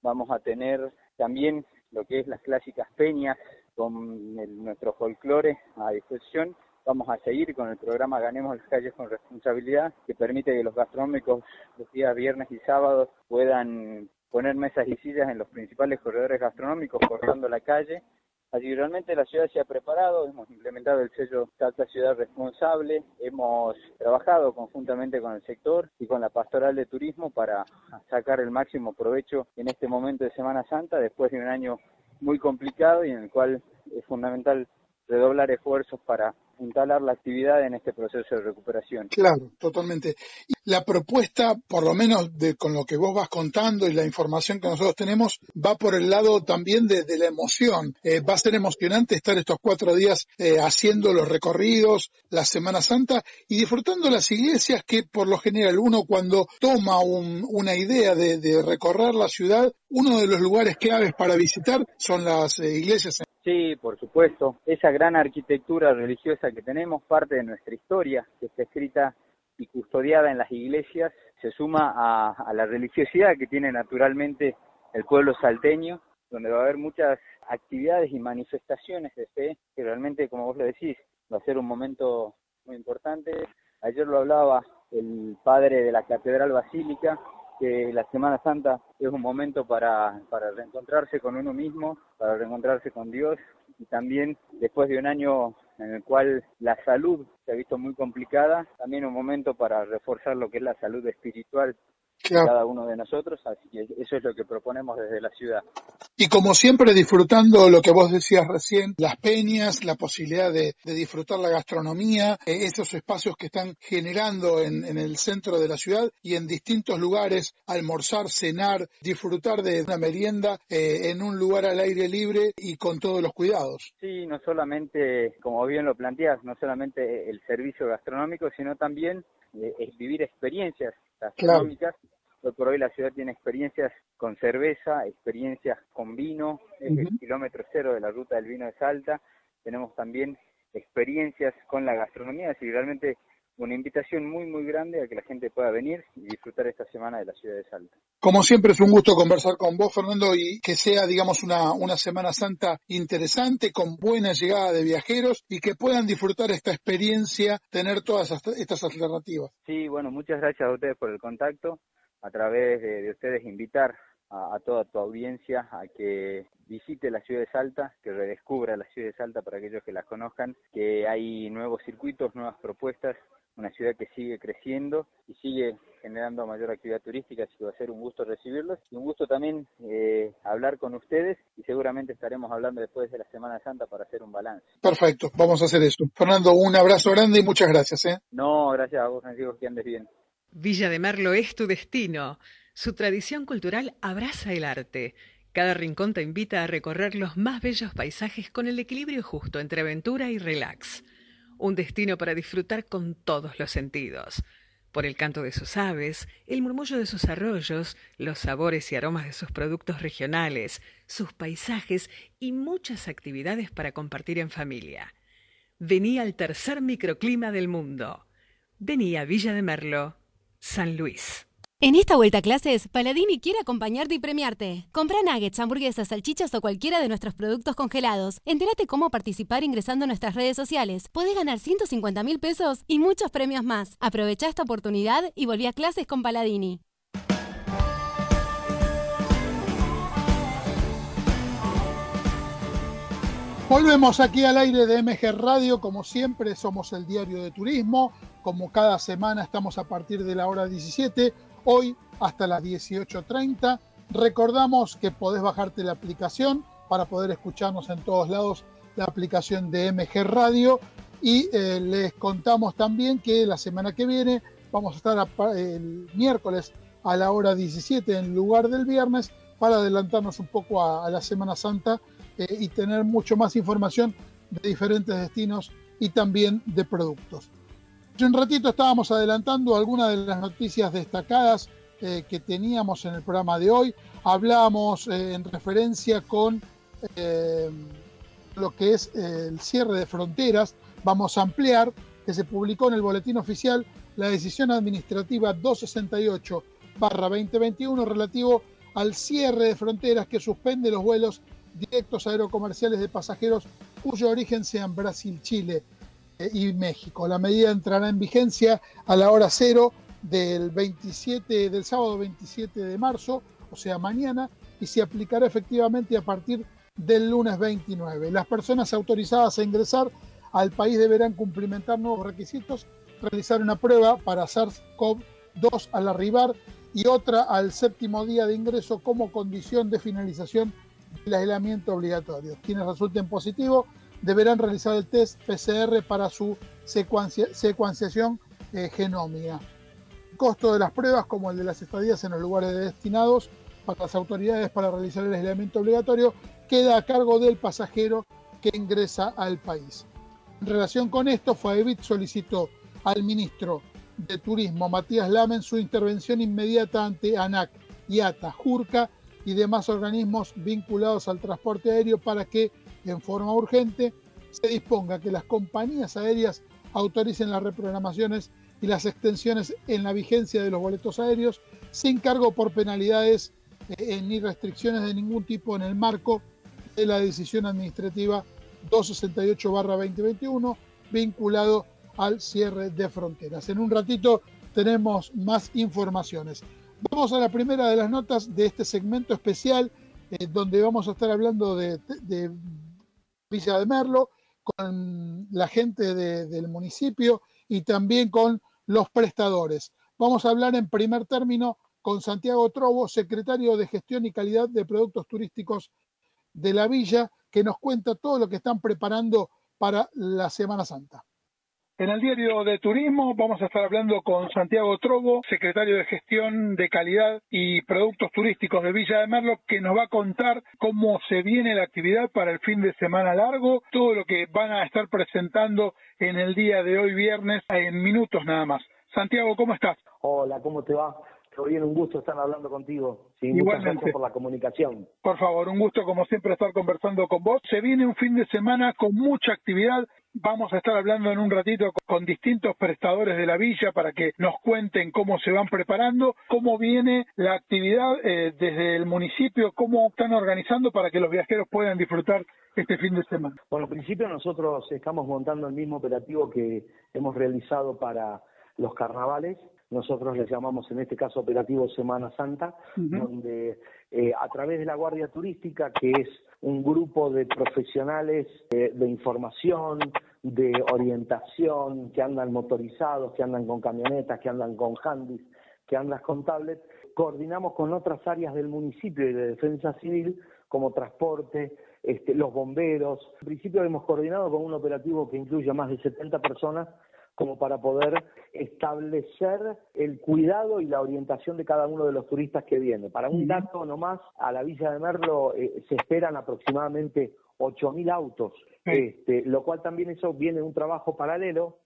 vamos a tener también lo que es las clásicas peñas con nuestro folclore a disposición. Vamos a seguir con el programa Ganemos las calles con responsabilidad, que permite que los gastronómicos los días viernes y sábados puedan poner mesas y sillas en los principales corredores gastronómicos cortando la calle Así realmente la ciudad se ha preparado, hemos implementado el sello Salta Ciudad Responsable, hemos trabajado conjuntamente con el sector y con la pastoral de turismo para sacar el máximo provecho en este momento de Semana Santa, después de un año muy complicado y en el cual es fundamental redoblar esfuerzos para instalar la actividad en este proceso de recuperación. Claro, totalmente. La propuesta, por lo menos de, con lo que vos vas contando y la información que nosotros tenemos, va por el lado también de, la emoción. Eh, va a ser emocionante estar estos cuatro días eh, haciendo los recorridos, la Semana Santa y disfrutando las iglesias que por lo general uno cuando toma una idea de, recorrer la ciudad, uno de los lugares claves para visitar son las eh, iglesias. Sí, por supuesto. Esa gran arquitectura religiosa que tenemos, parte de nuestra historia, que está escrita y custodiada en las iglesias, se suma a, la religiosidad que tiene naturalmente el pueblo salteño, donde va a haber muchas actividades y manifestaciones de fe, que realmente, como vos lo decís, va a ser un momento muy importante. Ayer lo hablaba el padre de la Catedral Basílica, que la Semana Santa es un momento para, para reencontrarse con uno mismo, para reencontrarse con Dios y también después de un año en el cual la salud se ha visto muy complicada, también un momento para reforzar lo que es la salud espiritual cada uno de nosotros, así que eso es lo que proponemos desde la ciudad. Y como siempre disfrutando lo que vos decías recién, las peñas, la posibilidad de, disfrutar la gastronomía, eh, esos espacios que están generando en, el centro de la ciudad y en distintos lugares, almorzar, cenar, disfrutar de una merienda eh, en un lugar al aire libre y con todos los cuidados. Sí, no solamente, como bien lo planteas, no solamente el servicio gastronómico, sino también eh, vivir experiencias gastronómicas. Hoy por hoy la ciudad tiene experiencias con cerveza, experiencias con vino, es el kilómetro cero de la ruta del vino de Salta. Tenemos también experiencias con la gastronomía, así que realmente una invitación muy, muy grande a que la gente pueda venir y disfrutar esta semana de la ciudad de Salta. Como siempre es un gusto conversar con vos, Fernando, y que sea, digamos, una, una Semana Santa interesante, con buena llegada de viajeros y que puedan disfrutar esta experiencia, tener todas estas alternativas. Sí, bueno, muchas gracias a ustedes por el contacto. A través de, ustedes invitar a, toda tu audiencia a que visite la ciudad de Salta, que redescubra la ciudad de Salta para aquellos que la conozcan, que hay nuevos circuitos, nuevas propuestas, una ciudad que sigue creciendo y sigue generando mayor actividad turística, así que va a ser un gusto recibirlos y un gusto también eh, hablar con ustedes y seguramente estaremos hablando después de la Semana Santa para hacer un balance. Perfecto, vamos a hacer eso. Fernando, un abrazo grande y muchas gracias. ¿eh? No, gracias a vos, Francisco, que andes bien. Villa de Merlo es tu destino. Su tradición cultural abraza el arte. Cada rincón te invita a recorrer los más bellos paisajes con el equilibrio justo entre aventura y relax. Un destino para disfrutar con todos los sentidos. Por el canto de sus aves, el murmullo de sus arroyos, los sabores y aromas de sus productos regionales, sus paisajes y muchas actividades para compartir en familia. Vení al tercer microclima del mundo. Vení a Villa de Merlo, San Luis. En esta vuelta a clases, Paladini quiere acompañarte y premiarte. Compra nuggets, hamburguesas, salchichas o cualquiera de nuestros productos congelados. Entérate cómo participar ingresando a nuestras redes sociales. Puedes ganar 150 mil pesos y muchos premios más. Aprovecha esta oportunidad y volví a clases con Paladini. Volvemos aquí al aire de MG Radio, como siempre somos el diario de turismo, como cada semana estamos a partir de la hora 17 hoy hasta las 18.30. Recordamos que podés bajarte la aplicación para poder escucharnos en todos lados, la aplicación de MG Radio. Y eh, les contamos también que la semana que viene vamos a estar el miércoles a la hora 17 en lugar del viernes para adelantarnos un poco a, la Semana Santa eh, y tener mucho más información de diferentes destinos y también de productos. Hace un ratito estábamos adelantando algunas de las noticias destacadas eh, que teníamos en el programa de hoy. Hablamos eh, en referencia con lo que es el cierre de fronteras. Vamos a ampliar que se publicó en el boletín oficial la decisión administrativa 268-2021 relativo al cierre de fronteras que suspende los vuelos directos aerocomerciales de pasajeros cuyo origen sea en Brasil-Chile y México. La medida entrará en vigencia a la hora cero del 27 del sábado 27 de marzo, o sea, mañana, y se aplicará efectivamente a partir del lunes 29. Las personas autorizadas a ingresar al país deberán cumplimentar nuevos requisitos, realizar una prueba para SARS-CoV-2 al arribar y otra al séptimo día de ingreso como condición de finalización del aislamiento obligatorio. Quienes resulten positivos deberán realizar el test PCR para su secuenciación eh, genómica. El costo de las pruebas, como el de las estadías en los lugares destinados para las autoridades para realizar el aislamiento obligatorio, queda a cargo del pasajero que ingresa al país. En relación con esto, FAEBIT solicitó al ministro de Turismo, Matías Lamen, su intervención inmediata ante ANAC, IATA, JURCA y demás organismos vinculados al transporte aéreo para que en forma urgente se disponga que las compañías aéreas autoricen las reprogramaciones y las extensiones en la vigencia de los boletos aéreos sin cargo por penalidades eh, ni restricciones de ningún tipo en el marco de la decisión administrativa 268-2021 vinculado al cierre de fronteras. En un ratito tenemos más informaciones. Vamos a la primera de las notas de este segmento especial eh, donde vamos a estar hablando de Villa de Merlo, con la gente del municipio y también con los prestadores. Vamos a hablar en primer término con Santiago Trobo, secretario de Gestión y Calidad de Productos Turísticos de la Villa, que nos cuenta todo lo que están preparando para la Semana Santa. En el diario de Turismo vamos a estar hablando con Santiago Trobo, secretario de Gestión de Calidad y Productos Turísticos de Villa de Merlo, que nos va a contar cómo se viene la actividad para el fin de semana largo, todo lo que van a estar presentando en el día de hoy viernes en minutos nada más. Santiago, ¿cómo estás? Hola, ¿cómo te va? Bien, un gusto estar hablando contigo. Sí, Igualmente. gracias por la comunicación. Por favor, un gusto como siempre estar conversando con vos. Se viene un fin de semana con mucha actividad. Vamos a estar hablando en un ratito con distintos prestadores de la villa para que nos cuenten cómo se van preparando, cómo viene la actividad eh, desde el municipio, cómo están organizando para que los viajeros puedan disfrutar este fin de semana. Bueno, al principio nosotros estamos montando el mismo operativo que hemos realizado para los carnavales nosotros le llamamos en este caso operativo Semana Santa, donde eh, a través de la Guardia Turística, que es un grupo de profesionales eh, de información, de orientación, que andan motorizados, que andan con camionetas, que andan con handys, que andan con tablets, coordinamos con otras áreas del municipio y de defensa civil, como transporte, este, los bomberos. En principio hemos coordinado con un operativo que incluye a más de 70 personas como para poder establecer el cuidado y la orientación de cada uno de los turistas que viene. Para un dato nomás, a la Villa de Merlo eh, se esperan aproximadamente 8.000 autos, este, lo cual también eso viene de un trabajo paralelo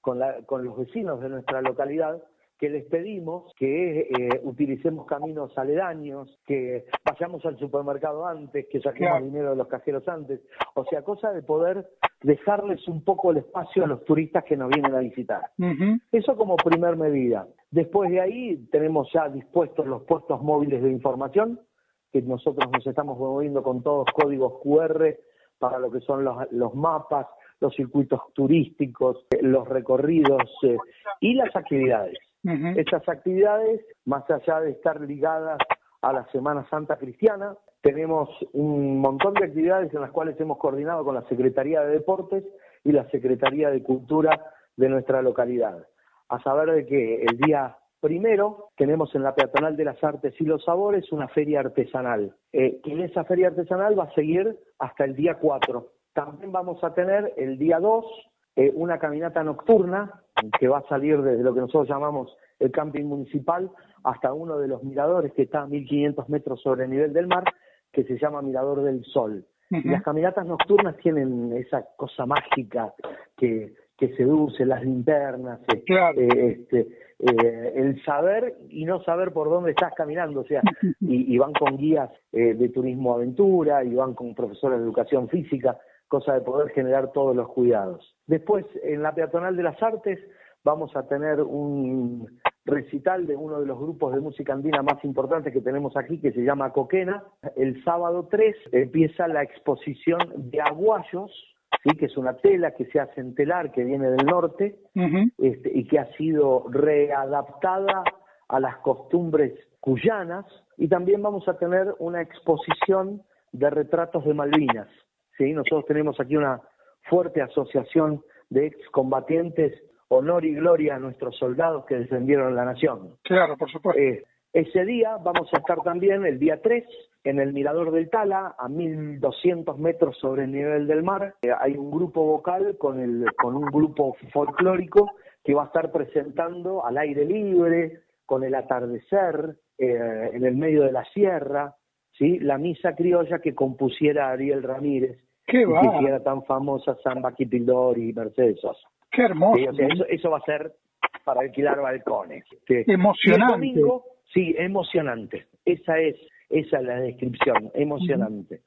con, la, con los vecinos de nuestra localidad que les pedimos que eh, utilicemos caminos aledaños, que vayamos al supermercado antes, que saquemos dinero de los cajeros antes, o sea, cosa de poder dejarles un poco el espacio a los turistas que nos vienen a visitar. Eso como primer medida. Después de ahí tenemos ya dispuestos los puestos móviles de información, que nosotros nos estamos moviendo con todos códigos QR para lo que son los, los mapas, los circuitos turísticos, los recorridos eh, y las actividades. Estas actividades, más allá de estar ligadas a la Semana Santa Cristiana, tenemos un montón de actividades en las cuales hemos coordinado con la Secretaría de Deportes y la Secretaría de Cultura de nuestra localidad. A saber de que el día primero tenemos en la Peatonal de las Artes y los Sabores una feria artesanal, eh, en esa feria artesanal va a seguir hasta el día 4. También vamos a tener el día 2 eh, una caminata nocturna que va a salir desde lo que nosotros llamamos el camping municipal hasta uno de los miradores que está a 1500 metros sobre el nivel del mar, que se llama Mirador del Sol. Las caminatas nocturnas tienen esa cosa mágica que, que seduce, las linternas, eh, eh, este, eh, el saber y no saber por dónde estás caminando, o sea, y, y van con guías de turismo aventura, y van con profesores de educación física, cosa de poder generar todos los cuidados. Después, en la peatonal de las artes, vamos a tener un recital de uno de los grupos de música andina más importantes que tenemos aquí, que se llama Coquena. El sábado 3 empieza la exposición de aguayos, ¿sí? que es una tela que se hace en telar, que viene del norte, este, y que ha sido readaptada a las costumbres cuyanas. Y también vamos a tener una exposición de retratos de Malvinas. ¿sí? Nosotros tenemos aquí una fuerte asociación de excombatientes honor y gloria a nuestros soldados que defendieron la nación. Claro, por supuesto. Eh, ese día vamos a estar también el día 3 en el Mirador del Tala, a 1200 metros sobre el nivel del mar. Eh, hay un grupo vocal con, el, con un grupo folclórico que va a estar presentando al aire libre, con el atardecer, eh, en el medio de la sierra, ¿sí? la misa criolla que compusiera Ariel Ramírez, ¿Qué y que hiciera tan famosa Samba Kipildor y Mercedes Sosa. Qué hermoso. eso, va a ser para alquilar balcones. Emocionante. domingo, sí, emocionante. Esa es, esa es la descripción, emocionante.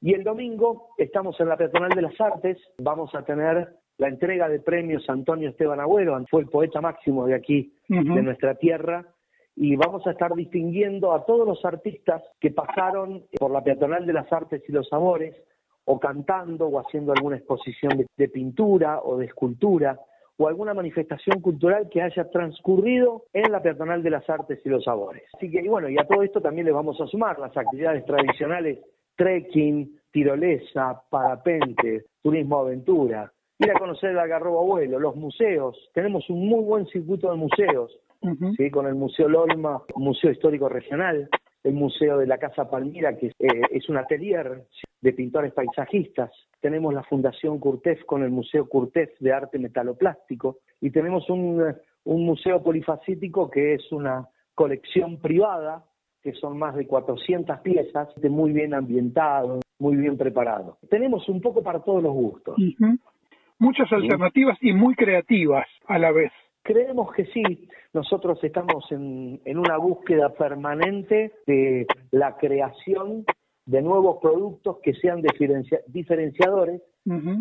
Y el domingo estamos en la Peatonal de las Artes, vamos a tener la entrega de premios Antonio Esteban Agüero, fue el poeta máximo de aquí, de nuestra tierra, y vamos a estar distinguiendo a todos los artistas que pasaron por la Peatonal de las Artes y los Sabores, o cantando o haciendo alguna exposición de, pintura o de escultura o alguna manifestación cultural que haya transcurrido en la peatonal de las artes y los sabores. Así que, y bueno, y a todo esto también le vamos a sumar las actividades tradicionales, trekking, tirolesa, parapente, turismo aventura, ir a conocer el Algarrobo Abuelo, los museos, tenemos un muy buen circuito de museos, ¿sí? con el Museo Lolma, Museo Histórico Regional, el Museo de la Casa Palmira, que eh, es un atelier de pintores paisajistas. Tenemos la Fundación Curtef con el Museo Curtef de Arte Metaloplástico y tenemos un, un museo polifacético que es una colección privada, que son más de 400 piezas, muy bien ambientado, muy bien preparado. Tenemos un poco para todos los gustos. Muchas alternativas y muy creativas a la vez. Creemos que sí. Nosotros estamos en, en una búsqueda permanente de la creación de nuevos productos que sean diferenciadores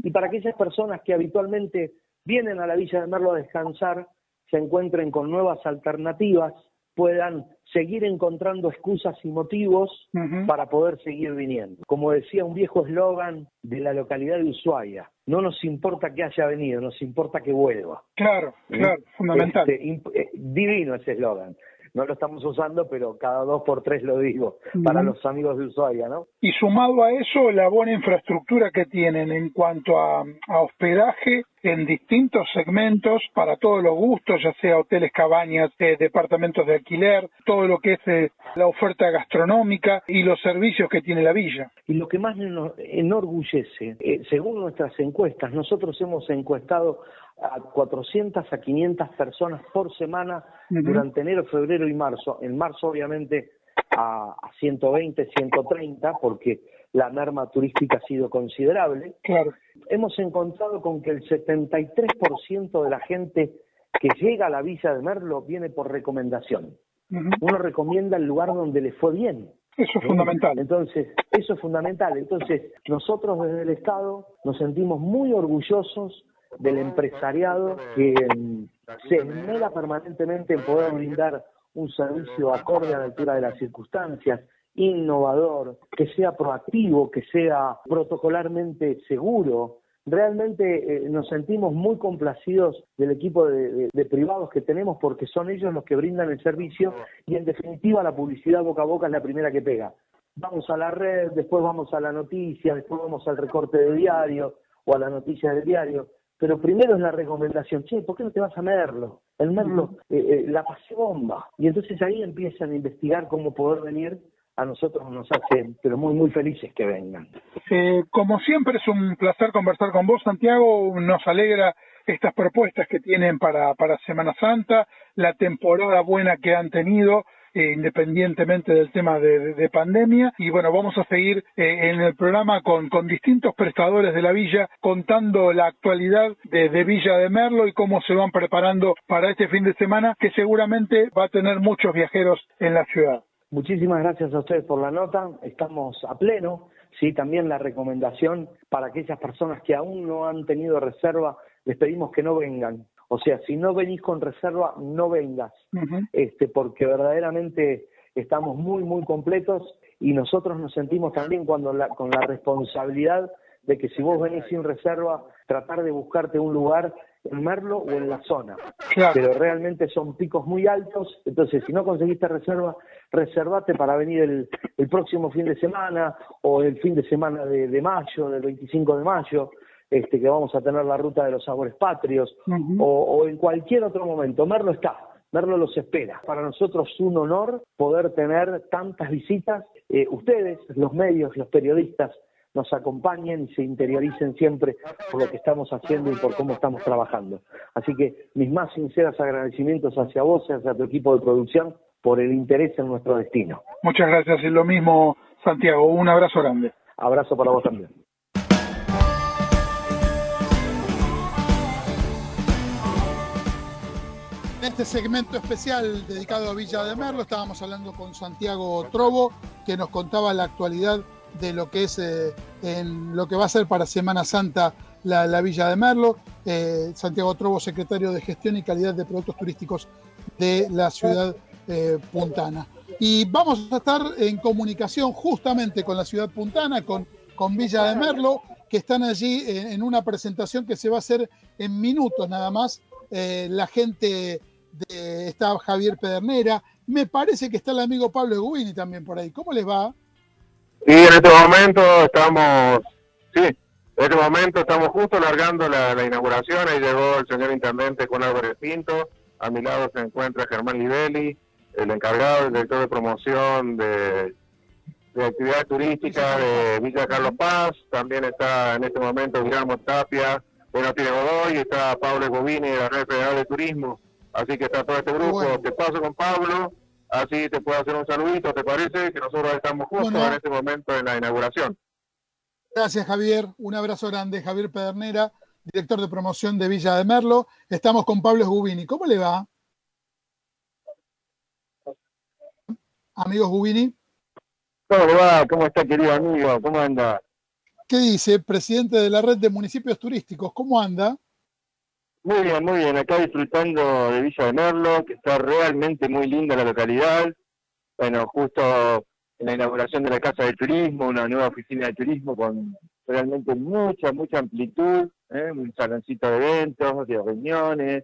y para aquellas personas que habitualmente vienen a la Villa de Merlo a descansar, se encuentren con nuevas alternativas puedan seguir encontrando excusas y motivos para poder seguir viniendo. Como decía un viejo eslogan de la localidad de Ushuaia, no nos importa que haya venido, nos importa que vuelva. Claro, claro, fundamental. Este, eh, divino ese eslogan no lo estamos usando, pero cada dos por tres lo digo, para los amigos de Ushuaia, ¿no? Y sumado a eso, la buena infraestructura que tienen en cuanto a, hospedaje en distintos segmentos para todos los gustos, ya sea hoteles, cabañas, eh, departamentos de alquiler, todo lo que es eh, la oferta gastronómica y los servicios que tiene la villa. Y lo que más nos enorgullece, eh, según nuestras encuestas, nosotros hemos encuestado a 400 a 500 personas por semana durante enero, febrero y marzo. En marzo, obviamente, a, 120, 130, porque la merma turística ha sido considerable. Claro. Hemos encontrado con que el 73% de la gente que llega a la Villa de Merlo viene por recomendación. Uno recomienda el lugar donde le fue bien. Eso es fundamental. Entonces, eso es fundamental. Entonces, nosotros desde el Estado nos sentimos muy orgullosos del empresariado que mm, se esmera permanentemente en poder brindar un servicio acorde a la altura de las circunstancias, innovador, que sea proactivo, que sea protocolarmente seguro. Realmente eh, nos sentimos muy complacidos del equipo de, privados que tenemos porque son ellos los que brindan el servicio y en definitiva la publicidad boca a boca es la primera que pega. Vamos a la red, después vamos a la noticia, después vamos al recorte de diario o a la noticia del diario pero primero es la recomendación, che, ¿por qué no te vas a Merlo? El Merlo eh, eh, la pasé bomba. Y entonces ahí empiezan a investigar cómo poder venir. A nosotros nos hace, pero muy, muy felices que vengan. Eh, como siempre es un placer conversar con vos, Santiago. Nos alegra estas propuestas que tienen para, para Semana Santa, la temporada buena que han tenido eh, independientemente del tema de, pandemia. Y bueno, vamos a seguir eh, en el programa con, con, distintos prestadores de la villa contando la actualidad de, de, Villa de Merlo y cómo se van preparando para este fin de semana que seguramente va a tener muchos viajeros en la ciudad. Muchísimas gracias a ustedes por la nota. Estamos a pleno. Sí, también la recomendación para aquellas personas que aún no han tenido reserva, les pedimos que no vengan, o sea, si no venís con reserva, no vengas, este, porque verdaderamente estamos muy, muy completos y nosotros nos sentimos también cuando con la responsabilidad de que si vos venís sin reserva, tratar de buscarte un lugar en Merlo o en la zona. Pero realmente son picos muy altos, entonces si no conseguiste reserva, reservate para venir el, el próximo fin de semana o el fin de semana de, de mayo, del 25 de mayo, este, que vamos a tener la ruta de los sabores patrios, o, en cualquier otro momento. Merlo está, Merlo los espera. Para nosotros es un honor poder tener tantas visitas. Eh, ustedes, los medios, los periodistas, nos acompañen y se interioricen siempre por lo que estamos haciendo y por cómo estamos trabajando. Así que mis más sinceros agradecimientos hacia vos, hacia tu equipo de producción, por el interés en nuestro destino. Muchas gracias y lo mismo, Santiago. Un abrazo grande. Abrazo para vos también. Este segmento especial dedicado a Villa de Merlo estábamos hablando con Santiago Trobo, que nos contaba la actualidad de lo que es eh, en lo que va a ser para Semana Santa la, Villa de Merlo. Eh, Santiago Trobo, secretario de Gestión y Calidad de Productos Turísticos de la ciudad eh, puntana. Y vamos a estar en comunicación justamente con la ciudad puntana, con, con Villa de Merlo, que están allí en, una presentación que se va a hacer en minutos nada más. la gente está Javier Pedernera, me parece que está el amigo Pablo Eguini también por ahí. ¿Cómo les va? Sí, en este momento estamos, sí, en este momento estamos justo largando la, inauguración, ahí llegó el señor intendente con Álvarez Pinto, a mi lado se encuentra Germán Livelli, el encargado, el director de promoción de, de actividad turística de Villa Carlos Paz, también está en este momento Guillermo Tapia, bueno, tiene Godoy, está Pablo Gobini de la Red Federal de Turismo, Así que está todo este grupo. Te paso con Pablo, así te puedo hacer un saludito, ¿te parece? Que nosotros estamos juntos en este momento en la inauguración. Gracias, Javier. Un abrazo grande, Javier Pedernera, director de promoción de Villa de Merlo. Estamos con Pablo Gubini. ¿Cómo le va? Amigos Gubini. ¿Cómo le va? ¿Cómo está, querido amigo? ¿Cómo anda? ¿Qué dice, presidente de la red de municipios turísticos? ¿Cómo anda? Muy bien, muy bien. Acá disfrutando de Villa de Merlo, que está realmente muy linda la localidad. Bueno, justo en la inauguración de la Casa de Turismo, una nueva oficina de turismo con realmente mucha, mucha amplitud, ¿eh? un saloncito de eventos, de reuniones,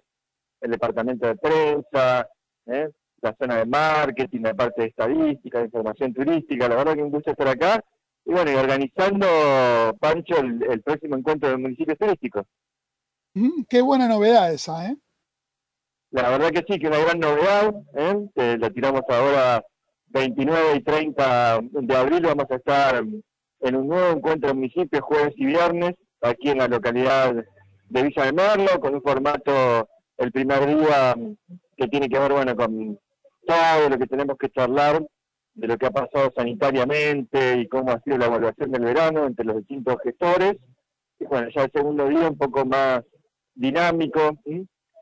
el departamento de prensa, ¿eh? la zona de marketing, la parte de estadística, de información turística. La verdad que un gusto estar acá. Y bueno, y organizando, Pancho, el próximo encuentro de municipios turísticos. Qué buena novedad esa, ¿eh? La verdad que sí, que una gran novedad, ¿eh? la tiramos ahora 29 y 30 de abril, vamos a estar en un nuevo encuentro de municipios jueves y viernes, aquí en la localidad de Villa de Merlo, con un formato el primer día que tiene que ver, bueno, con todo lo que tenemos que charlar de lo que ha pasado sanitariamente y cómo ha sido la evaluación del verano entre los distintos gestores. Y bueno, ya el segundo día un poco más dinámico,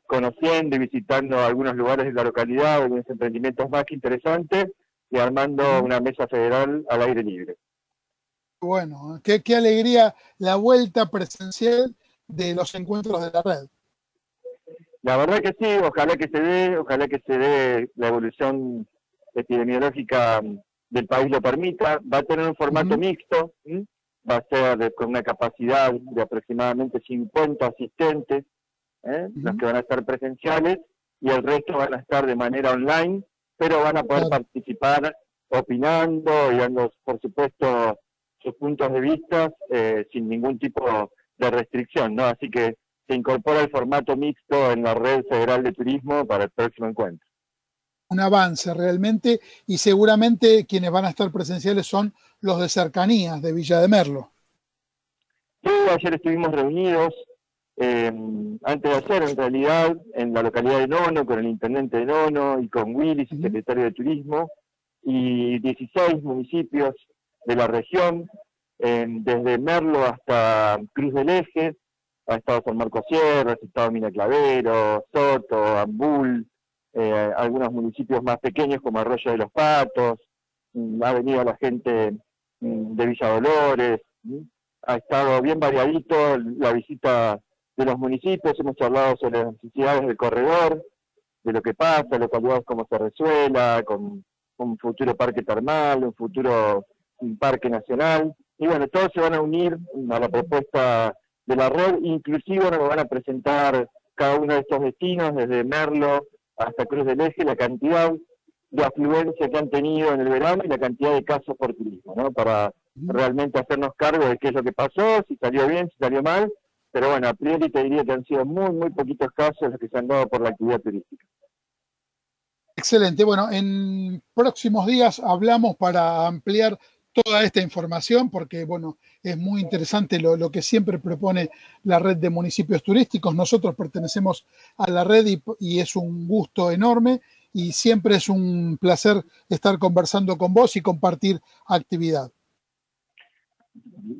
conociendo y visitando algunos lugares de la localidad, algunos emprendimientos más que interesantes y armando una mesa federal al aire libre. Bueno, qué, qué alegría la vuelta presencial de los encuentros de la red. La verdad que sí, ojalá que se dé, ojalá que se dé la evolución epidemiológica del país lo permita. Va a tener un formato mixto, va a ser con una capacidad de aproximadamente 50 asistentes, ¿eh? los que van a estar presenciales, y el resto van a estar de manera online, pero van a poder participar opinando y dando, por supuesto, sus puntos de vista eh, sin ningún tipo de restricción, ¿no? Así que se incorpora el formato mixto en la red federal de turismo para el próximo encuentro. Un avance realmente y seguramente quienes van a estar presenciales son los de cercanías de Villa de Merlo. Sí, ayer estuvimos reunidos, eh, antes de ayer en realidad, en la localidad de Nono, con el intendente de Nono y con Willis, el secretario de Turismo, y 16 municipios de la región, eh, desde Merlo hasta Cruz del Eje, ha estado San Marcos Sierra, ha estado Mina Clavero, Soto, Ambul, eh, algunos municipios más pequeños como Arroyo de los Patos, mm, ha venido la gente de Villa Dolores, mm, ha estado bien variadito la visita de los municipios, hemos charlado sobre las necesidades del corredor, de lo que pasa, localidades como se resuela, con un futuro parque termal, un futuro parque nacional, y bueno, todos se van a unir a la propuesta de la red, inclusive nos van a presentar cada uno de estos destinos, desde Merlo hasta Cruz del Eje, la cantidad de afluencia que han tenido en el verano y la cantidad de casos por turismo, ¿no? Para realmente hacernos cargo de qué es lo que pasó, si salió bien, si salió mal, pero bueno, a priori te diría que han sido muy, muy poquitos casos los que se han dado por la actividad turística. Excelente. Bueno, en próximos días hablamos para ampliar toda esta información porque, bueno, es muy interesante lo, que siempre propone la red de municipios turísticos. Nosotros pertenecemos a la red y, es un gusto enorme y siempre es un placer estar conversando con vos y compartir actividad.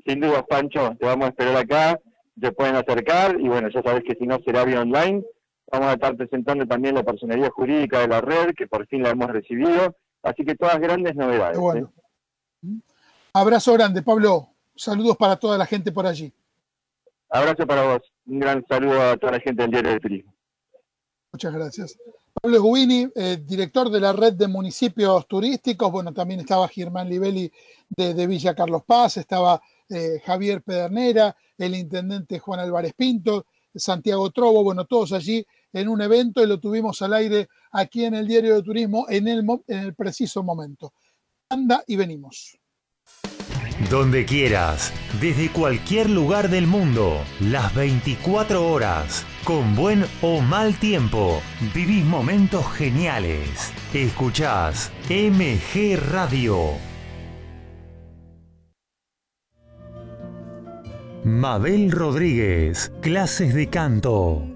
Sin duda, Pancho, te vamos a esperar acá, te pueden acercar y bueno, ya sabes que si no será vía online. Vamos a estar presentando también la personería jurídica de la red, que por fin la hemos recibido. Así que todas grandes novedades. Bueno. ¿eh? Abrazo grande, Pablo. Saludos para toda la gente por allí. Abrazo para vos. Un gran saludo a toda la gente del Diario de Turismo. Muchas gracias. Pablo Gubini, eh, director de la red de municipios turísticos. Bueno, también estaba Germán Livelli de, Villa Carlos Paz, estaba eh, Javier Pedernera, el intendente Juan Álvarez Pinto, Santiago Trobo, bueno, todos allí en un evento y lo tuvimos al aire aquí en el Diario de Turismo en el, en el preciso momento. Anda y venimos. Donde quieras, desde cualquier lugar del mundo, las 24 horas, con buen o mal tiempo, vivís momentos geniales. Escuchás MG Radio. Mabel Rodríguez, clases de canto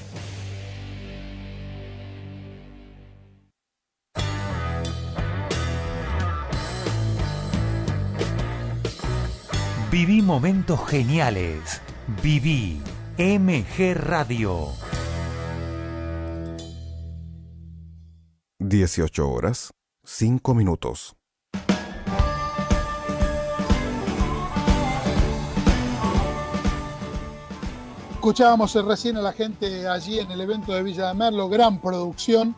Viví momentos geniales. Viví MG Radio. 18 horas, 5 minutos. Escuchábamos recién a la gente allí en el evento de Villa de Merlo, gran producción,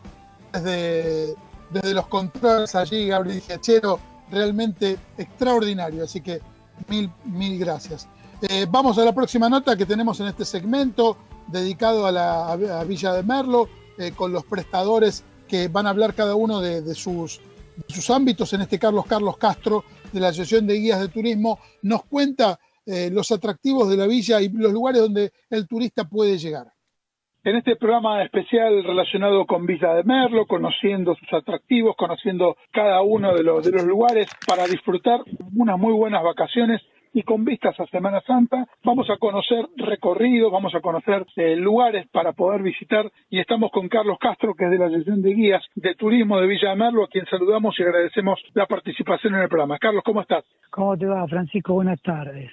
desde, desde los controles allí, Gabriel Giachero, realmente extraordinario. Así que Mil, mil gracias. Eh, vamos a la próxima nota que tenemos en este segmento dedicado a la Villa de Merlo, eh, con los prestadores que van a hablar cada uno de, sus, ámbitos. En este Carlos Carlos Castro, de la Asociación de Guías de Turismo, nos cuenta eh, los atractivos de la villa y los lugares donde el turista puede llegar. En este programa especial relacionado con Villa de Merlo, conociendo sus atractivos, conociendo cada uno de los, lugares para disfrutar unas muy buenas vacaciones y con vistas a Semana Santa vamos a conocer recorridos, vamos a conocer eh, lugares para poder visitar y estamos con Carlos Castro, que es de la Asociación de Guías de Turismo de Villa de Merlo, a quien saludamos y agradecemos la participación en el programa. Carlos, ¿cómo estás? ¿Cómo te va, Francisco? Buenas tardes.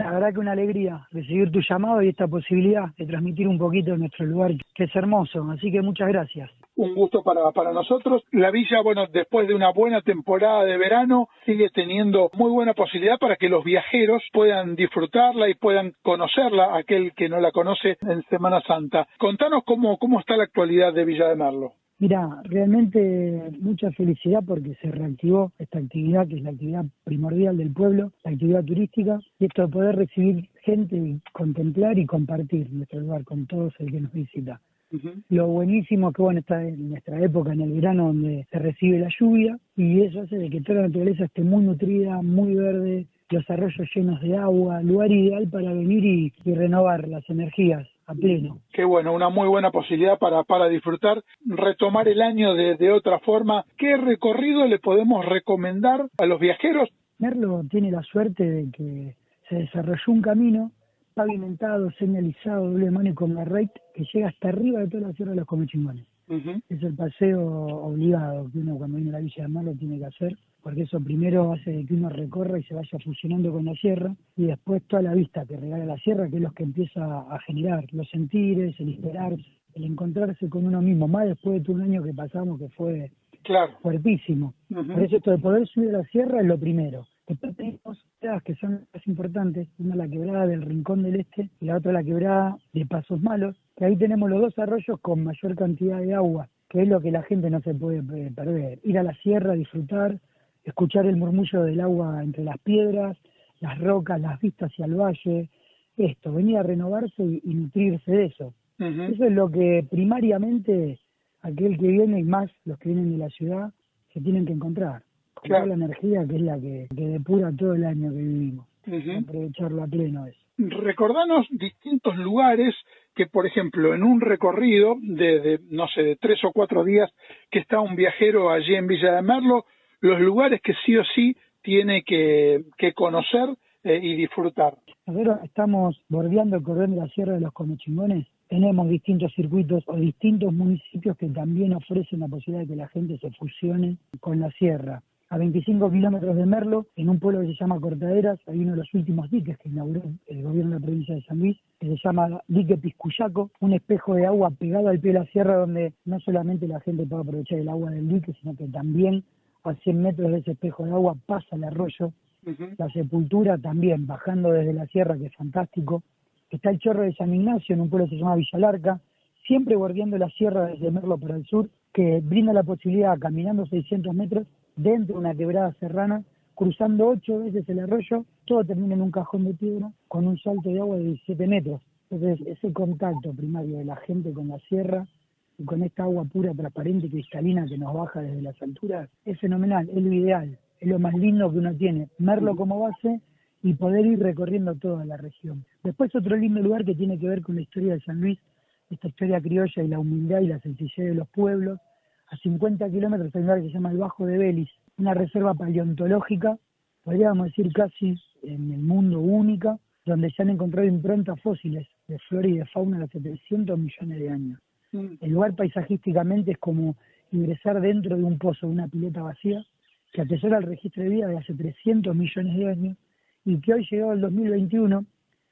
La verdad que una alegría recibir tu llamado y esta posibilidad de transmitir un poquito de nuestro lugar, que es hermoso. Así que muchas gracias. Un gusto para, para nosotros. La villa, bueno, después de una buena temporada de verano, sigue teniendo muy buena posibilidad para que los viajeros puedan disfrutarla y puedan conocerla, aquel que no la conoce en Semana Santa. Contanos cómo, cómo está la actualidad de Villa de Merlo. Mira, realmente mucha felicidad porque se reactivó esta actividad que es la actividad primordial del pueblo, la actividad turística, y esto de poder recibir gente y contemplar y compartir nuestro lugar con todos el que nos visita. Lo buenísimo que bueno está en nuestra época, en el verano, donde se recibe la lluvia y eso hace de que toda la naturaleza esté muy nutrida, muy verde, los arroyos llenos de agua, lugar ideal para venir y renovar las energías pleno. Qué bueno, una muy buena posibilidad para, para disfrutar, retomar el año de, de otra forma. ¿Qué recorrido le podemos recomendar a los viajeros? Merlo tiene la suerte de que se desarrolló un camino pavimentado, señalizado, doble mano y con la red que llega hasta arriba de toda la Sierra de los Comechingones. Es el paseo obligado que uno cuando viene a la Villa de Merlo tiene que hacer porque eso primero hace que uno recorra y se vaya fusionando con la sierra y después toda la vista que regala la sierra, que es lo que empieza a generar los sentires, el esperarse, el encontrarse con uno mismo, más después de todo un año que pasamos que fue claro. fuertísimo. Por eso esto de poder subir a la sierra es lo primero. Después tenemos quebradas que son más importantes, una la quebrada del Rincón del Este y la otra la quebrada de Pasos Malos, que ahí tenemos los dos arroyos con mayor cantidad de agua, que es lo que la gente no se puede perder. Ir a la sierra, disfrutar, escuchar el murmullo del agua entre las piedras, las rocas, las vistas hacia el valle, esto, venir a renovarse y, nutrirse de eso. Eso es lo que primariamente aquel que viene y más los que vienen de la ciudad se tienen que encontrar, toda la energía que es la que, depura todo el año que vivimos, aprovecharlo a pleno eso. Recordanos distintos lugares que, por ejemplo, en un recorrido de, de, no sé, de tres o cuatro días que está un viajero allí en Villa de Merlo, los lugares que sí o sí tiene que, conocer eh, y disfrutar. Nosotros estamos bordeando el cordón de la Sierra de los Comechingones. Tenemos distintos circuitos o distintos municipios que también ofrecen la posibilidad de que la gente se fusione con la sierra. A 25 kilómetros de Merlo, en un pueblo que se llama Cortaderas, hay uno de los últimos diques que inauguró el gobierno de la provincia de San Luis, que se llama Dique Piscuyaco, un espejo de agua pegado al pie de la sierra donde no solamente la gente puede aprovechar el agua del dique, sino que también a 100 metros de ese espejo de agua pasa el arroyo. La sepultura también, bajando desde la sierra, que es fantástico. Está el Chorro de San Ignacio, en un pueblo que se llama Villalarca, siempre bordeando la sierra desde Merlo para el sur, que brinda la posibilidad, caminando 600 metros, dentro de una quebrada serrana, cruzando ocho veces el arroyo, todo termina en un cajón de piedra con un salto de agua de 17 metros. Entonces, ese contacto primario de la gente con la sierra y con esta agua pura, transparente, cristalina que nos baja desde las alturas, es fenomenal, es lo ideal, es lo más lindo que uno tiene. Merlo como base y poder ir recorriendo toda la región. Después otro lindo lugar que tiene que ver con la historia de San Luis, esta historia criolla y la humildad y la sencillez de los pueblos. A 50 kilómetros hay un lugar que se llama el Bajo de Belis, una reserva paleontológica, podríamos decir casi en el mundo única, donde se han encontrado improntas fósiles de flora y de fauna de hace 300 millones de años. El lugar paisajísticamente es como ingresar dentro de un pozo, de una pileta vacía, que atesora el registro de vida de hace 300 millones de años y que hoy llegado el 2021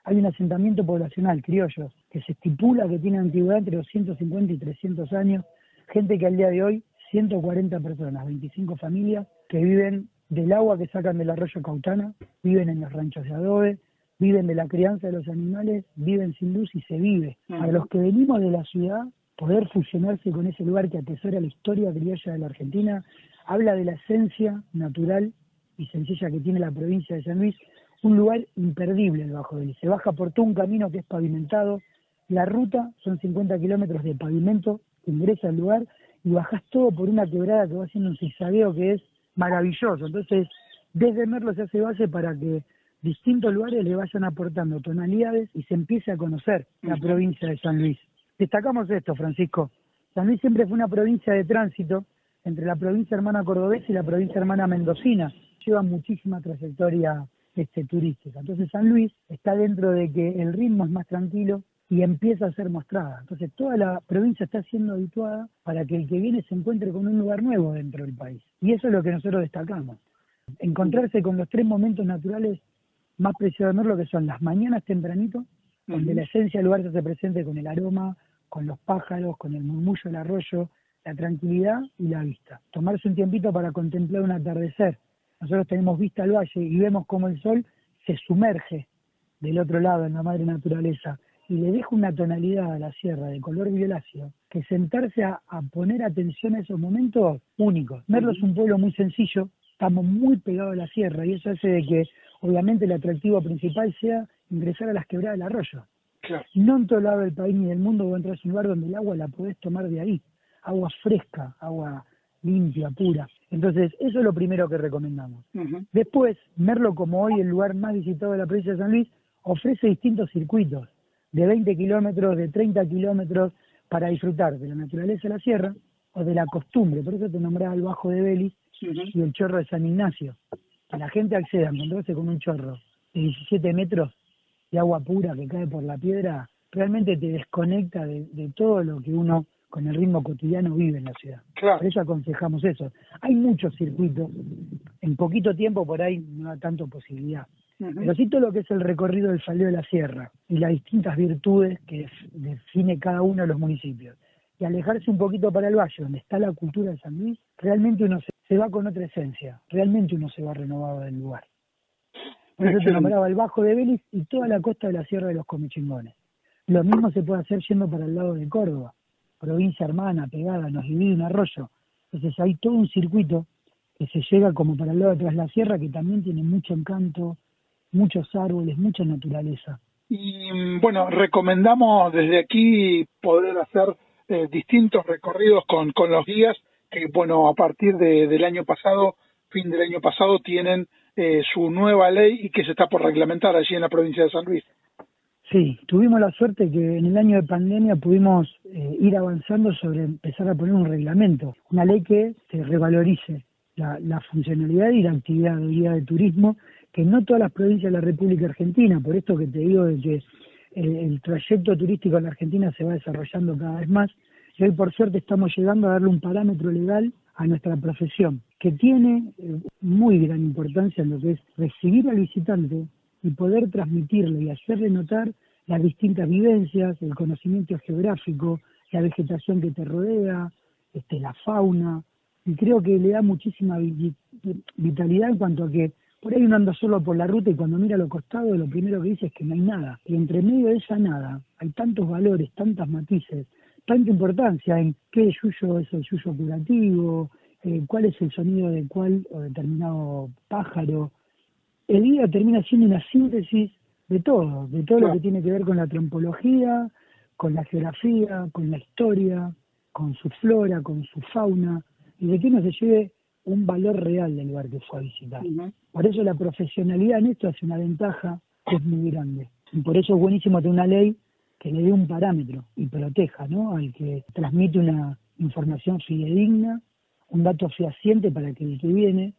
hay un asentamiento poblacional, criollos, que se estipula que tiene antigüedad entre 250 y 300 años, gente que al día de hoy, 140 personas, 25 familias, que viven del agua que sacan del arroyo Cautana, viven en los ranchos de adobe, viven de la crianza de los animales, viven sin luz y se vive. Para los que venimos de la ciudad, poder fusionarse con ese lugar que atesora la historia criolla de la Argentina, habla de la esencia natural y sencilla que tiene la provincia de San Luis, un lugar imperdible el Bajo del Se baja por todo un camino que es pavimentado, la ruta son 50 kilómetros de pavimento ingresa al lugar y bajás todo por una quebrada que va haciendo un zigzagueo que es maravilloso. Entonces, desde Merlo se hace base para que distintos lugares le vayan aportando tonalidades y se empiece a conocer la provincia de San Luis. Destacamos esto, Francisco. San Luis siempre fue una provincia de tránsito entre la provincia hermana cordobesa y la provincia hermana mendocina. Lleva muchísima trayectoria este, turística. Entonces San Luis está dentro de que el ritmo es más tranquilo y empieza a ser mostrada. Entonces toda la provincia está siendo habituada para que el que viene se encuentre con un lugar nuevo dentro del país. Y eso es lo que nosotros destacamos. Encontrarse con los tres momentos naturales más preciosos de lo que son las mañanas tempranito, donde la esencia del lugar se hace presente con el aroma, con los pájaros, con el murmullo del arroyo, la tranquilidad y la vista. Tomarse un tiempito para contemplar un atardecer. Nosotros tenemos vista al valle y vemos cómo el sol se sumerge del otro lado en la madre naturaleza y le deja una tonalidad a la sierra de color violáceo que sentarse a, poner atención a esos momentos únicos. Merlo es un pueblo muy sencillo, estamos muy pegados a la sierra y eso hace de que obviamente el atractivo principal sea ingresar a las quebradas del arroyo. No en todo lado del país ni del mundo vos entras a un lugar donde el agua la podés tomar de ahí. Agua fresca, agua limpia, pura. Entonces, eso es lo primero que recomendamos. Después, Merlo, como hoy el lugar más visitado de la provincia de San Luis, ofrece distintos circuitos de 20 kilómetros, de 30 kilómetros, para disfrutar de la naturaleza de la sierra o de la costumbre. Por eso te nombraba el Bajo de Belis y el Chorro de San Ignacio. Que la gente acceda a encontrarse con un chorro de 17 metros de agua pura que cae por la piedra, realmente te desconecta de, todo lo que uno con el ritmo cotidiano vive en la ciudad. Por eso aconsejamos eso. Hay muchos circuitos, en poquito tiempo por ahí no da tanto posibilidad. Pero sí todo lo que es el recorrido del faldeo de la sierra y las distintas virtudes que define cada uno de los municipios. Y alejarse un poquito para el valle, donde está la cultura de San Luis, realmente uno se va con otra esencia, realmente uno se va renovado del lugar. Por eso te nombraba el Bajo de Vélez y toda la costa de la Sierra de los Comichingones. Lo mismo se puede hacer yendo para el lado de Córdoba, provincia hermana, pegada, nos divide un arroyo. Entonces hay todo un circuito que se llega como para el lado de Tras la Sierra, que también tiene mucho encanto, muchos árboles, mucha naturaleza. Y bueno, recomendamos desde aquí poder hacer eh, distintos recorridos con, con los guías que, bueno, a partir de, del año pasado, fin del año pasado, tienen eh, su nueva ley y que se está por reglamentar allí en la provincia de San Luis. Sí, tuvimos la suerte que en el año de pandemia pudimos eh, ir avanzando sobre empezar a poner un reglamento, una ley que se revalorice la, funcionalidad y la actividad de guía de turismo, que no todas las provincias de la República Argentina, por esto que te digo de que el, el trayecto turístico en la Argentina se va desarrollando cada vez más, y hoy por suerte estamos llegando a darle un parámetro legal a nuestra profesión, que tiene eh, muy gran importancia en lo que es recibir al visitante y poder transmitirle y hacerle notar las distintas vivencias, el conocimiento geográfico, la vegetación que te rodea, este, la fauna, y creo que le da muchísima vitalidad en cuanto a que por ahí uno anda solo por la ruta y cuando mira a los costados lo primero que dice es que no hay nada. Y entre medio de esa nada hay tantos valores, tantas matices, tanta importancia en qué yuyo es el yuyo curativo, eh, cuál es el sonido de cuál o determinado pájaro. El día termina siendo una síntesis de todo, de todo lo que tiene que ver con la trompología, con la geografía, con la historia, con su flora, con su fauna, y de que uno se lleve un valor real del lugar que fue a visitar. Por eso la profesionalidad en esto hace una ventaja que es muy grande. Y por eso es buenísimo tener una ley que le dé un parámetro y proteja ¿no? al que transmite una información fidedigna, un dato fehaciente para que el que viene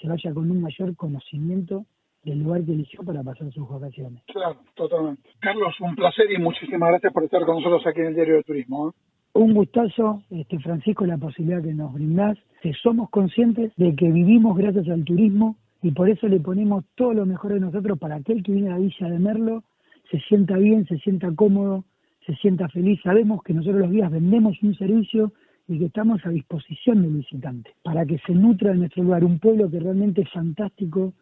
se vaya con un mayor conocimiento del lugar que eligió para pasar sus vacaciones. Claro, totalmente. Carlos, un placer y muchísimas gracias por estar con nosotros aquí en el Diario de Turismo. ¿eh? Un gustazo, este, Francisco, la posibilidad que nos brindás. Que somos conscientes de que vivimos gracias al turismo y por eso le ponemos todo lo mejor de nosotros para aquel que viene a la Villa de Merlo se sienta bien, se sienta cómodo, se sienta feliz. Sabemos que nosotros los días vendemos un servicio y que estamos a disposición del visitante para que se nutra de nuestro lugar, un pueblo que realmente es fantástico,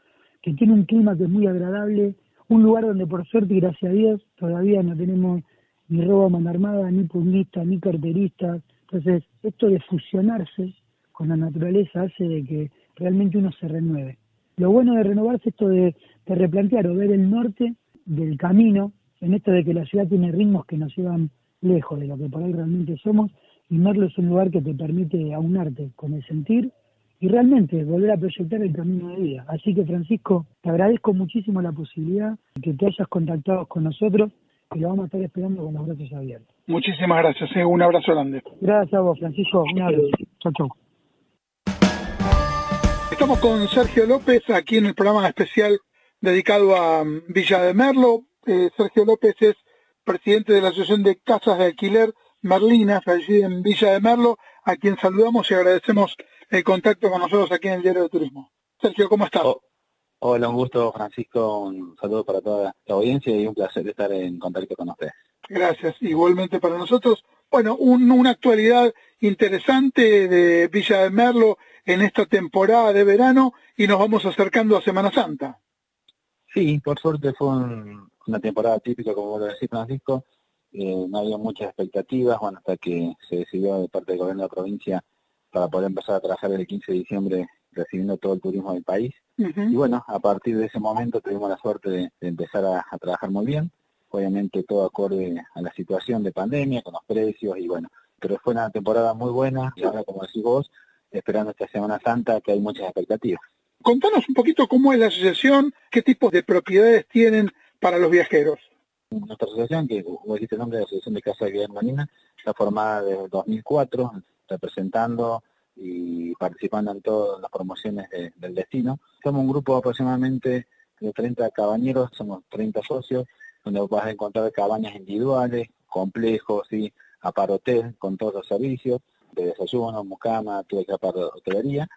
que tiene un clima que es muy agradable, un lugar donde por suerte y gracias a Dios todavía no tenemos ni robo a mano armada, ni punguistas, ni carteristas. Entonces, esto de fusionarse con la naturaleza hace de que realmente uno se renueve. Lo bueno de renovarse es esto de replantear o ver el norte del camino, en esto de que la ciudad tiene ritmos que nos llevan lejos de lo que por ahí realmente somos, y Merlo es un lugar que te permite aunarte con el sentir y realmente volver a proyectar el camino de vida. Así que Francisco, te agradezco muchísimo la posibilidad de que te hayas contactado con nosotros y lo vamos a estar esperando con los brazos abiertos. Muchísimas gracias, eh. un abrazo grande. Gracias a vos, Francisco. Un abrazo. Chau, chau. Estamos con Sergio López aquí en el programa especial dedicado a mm, Villa de Merlo. Eh, Sergio López es presidente de la Asociación de Casas de Alquiler Merlinas, allí en Villa de Merlo, a quien saludamos y agradecemos el contacto con nosotros aquí en el Diario de Turismo. Sergio, ¿cómo estás? Oh, hola, un gusto, Francisco. Un saludo para toda la audiencia y un placer estar en contacto con ustedes. Gracias, igualmente para nosotros. Bueno, una actualidad interesante de Villa de Merlo en esta temporada de verano y nos vamos acercando a Semana Santa. Sí, por suerte fue una temporada típica, como lo decís, Francisco. Eh, no había muchas expectativas, bueno, hasta que se decidió de parte del gobierno de la provincia para poder empezar a trabajar el 15 de diciembre recibiendo todo el turismo del país. Y bueno, a partir de ese momento tuvimos la suerte de, empezar a, trabajar muy bien, obviamente todo acorde a la situación de pandemia, con los precios y bueno, pero fue una temporada muy buena y ahora, como decís vos, esperando esta Semana Santa que hay muchas expectativas. Contanos un poquito cómo es la asociación, qué tipos de propiedades tienen para los viajeros. Nuestra asociación, que vos dijiste el nombre de la Asociación de Casa de Guillermo Marina, está formada desde 2004, representando y participando en todas las promociones del destino. Somos un grupo aproximadamente de 30 cabañeros, somos 30 socios, donde vas a encontrar cabañas individuales, complejos, y hotel con todos los servicios, de desayuno, mucama, tuve que para hotelería,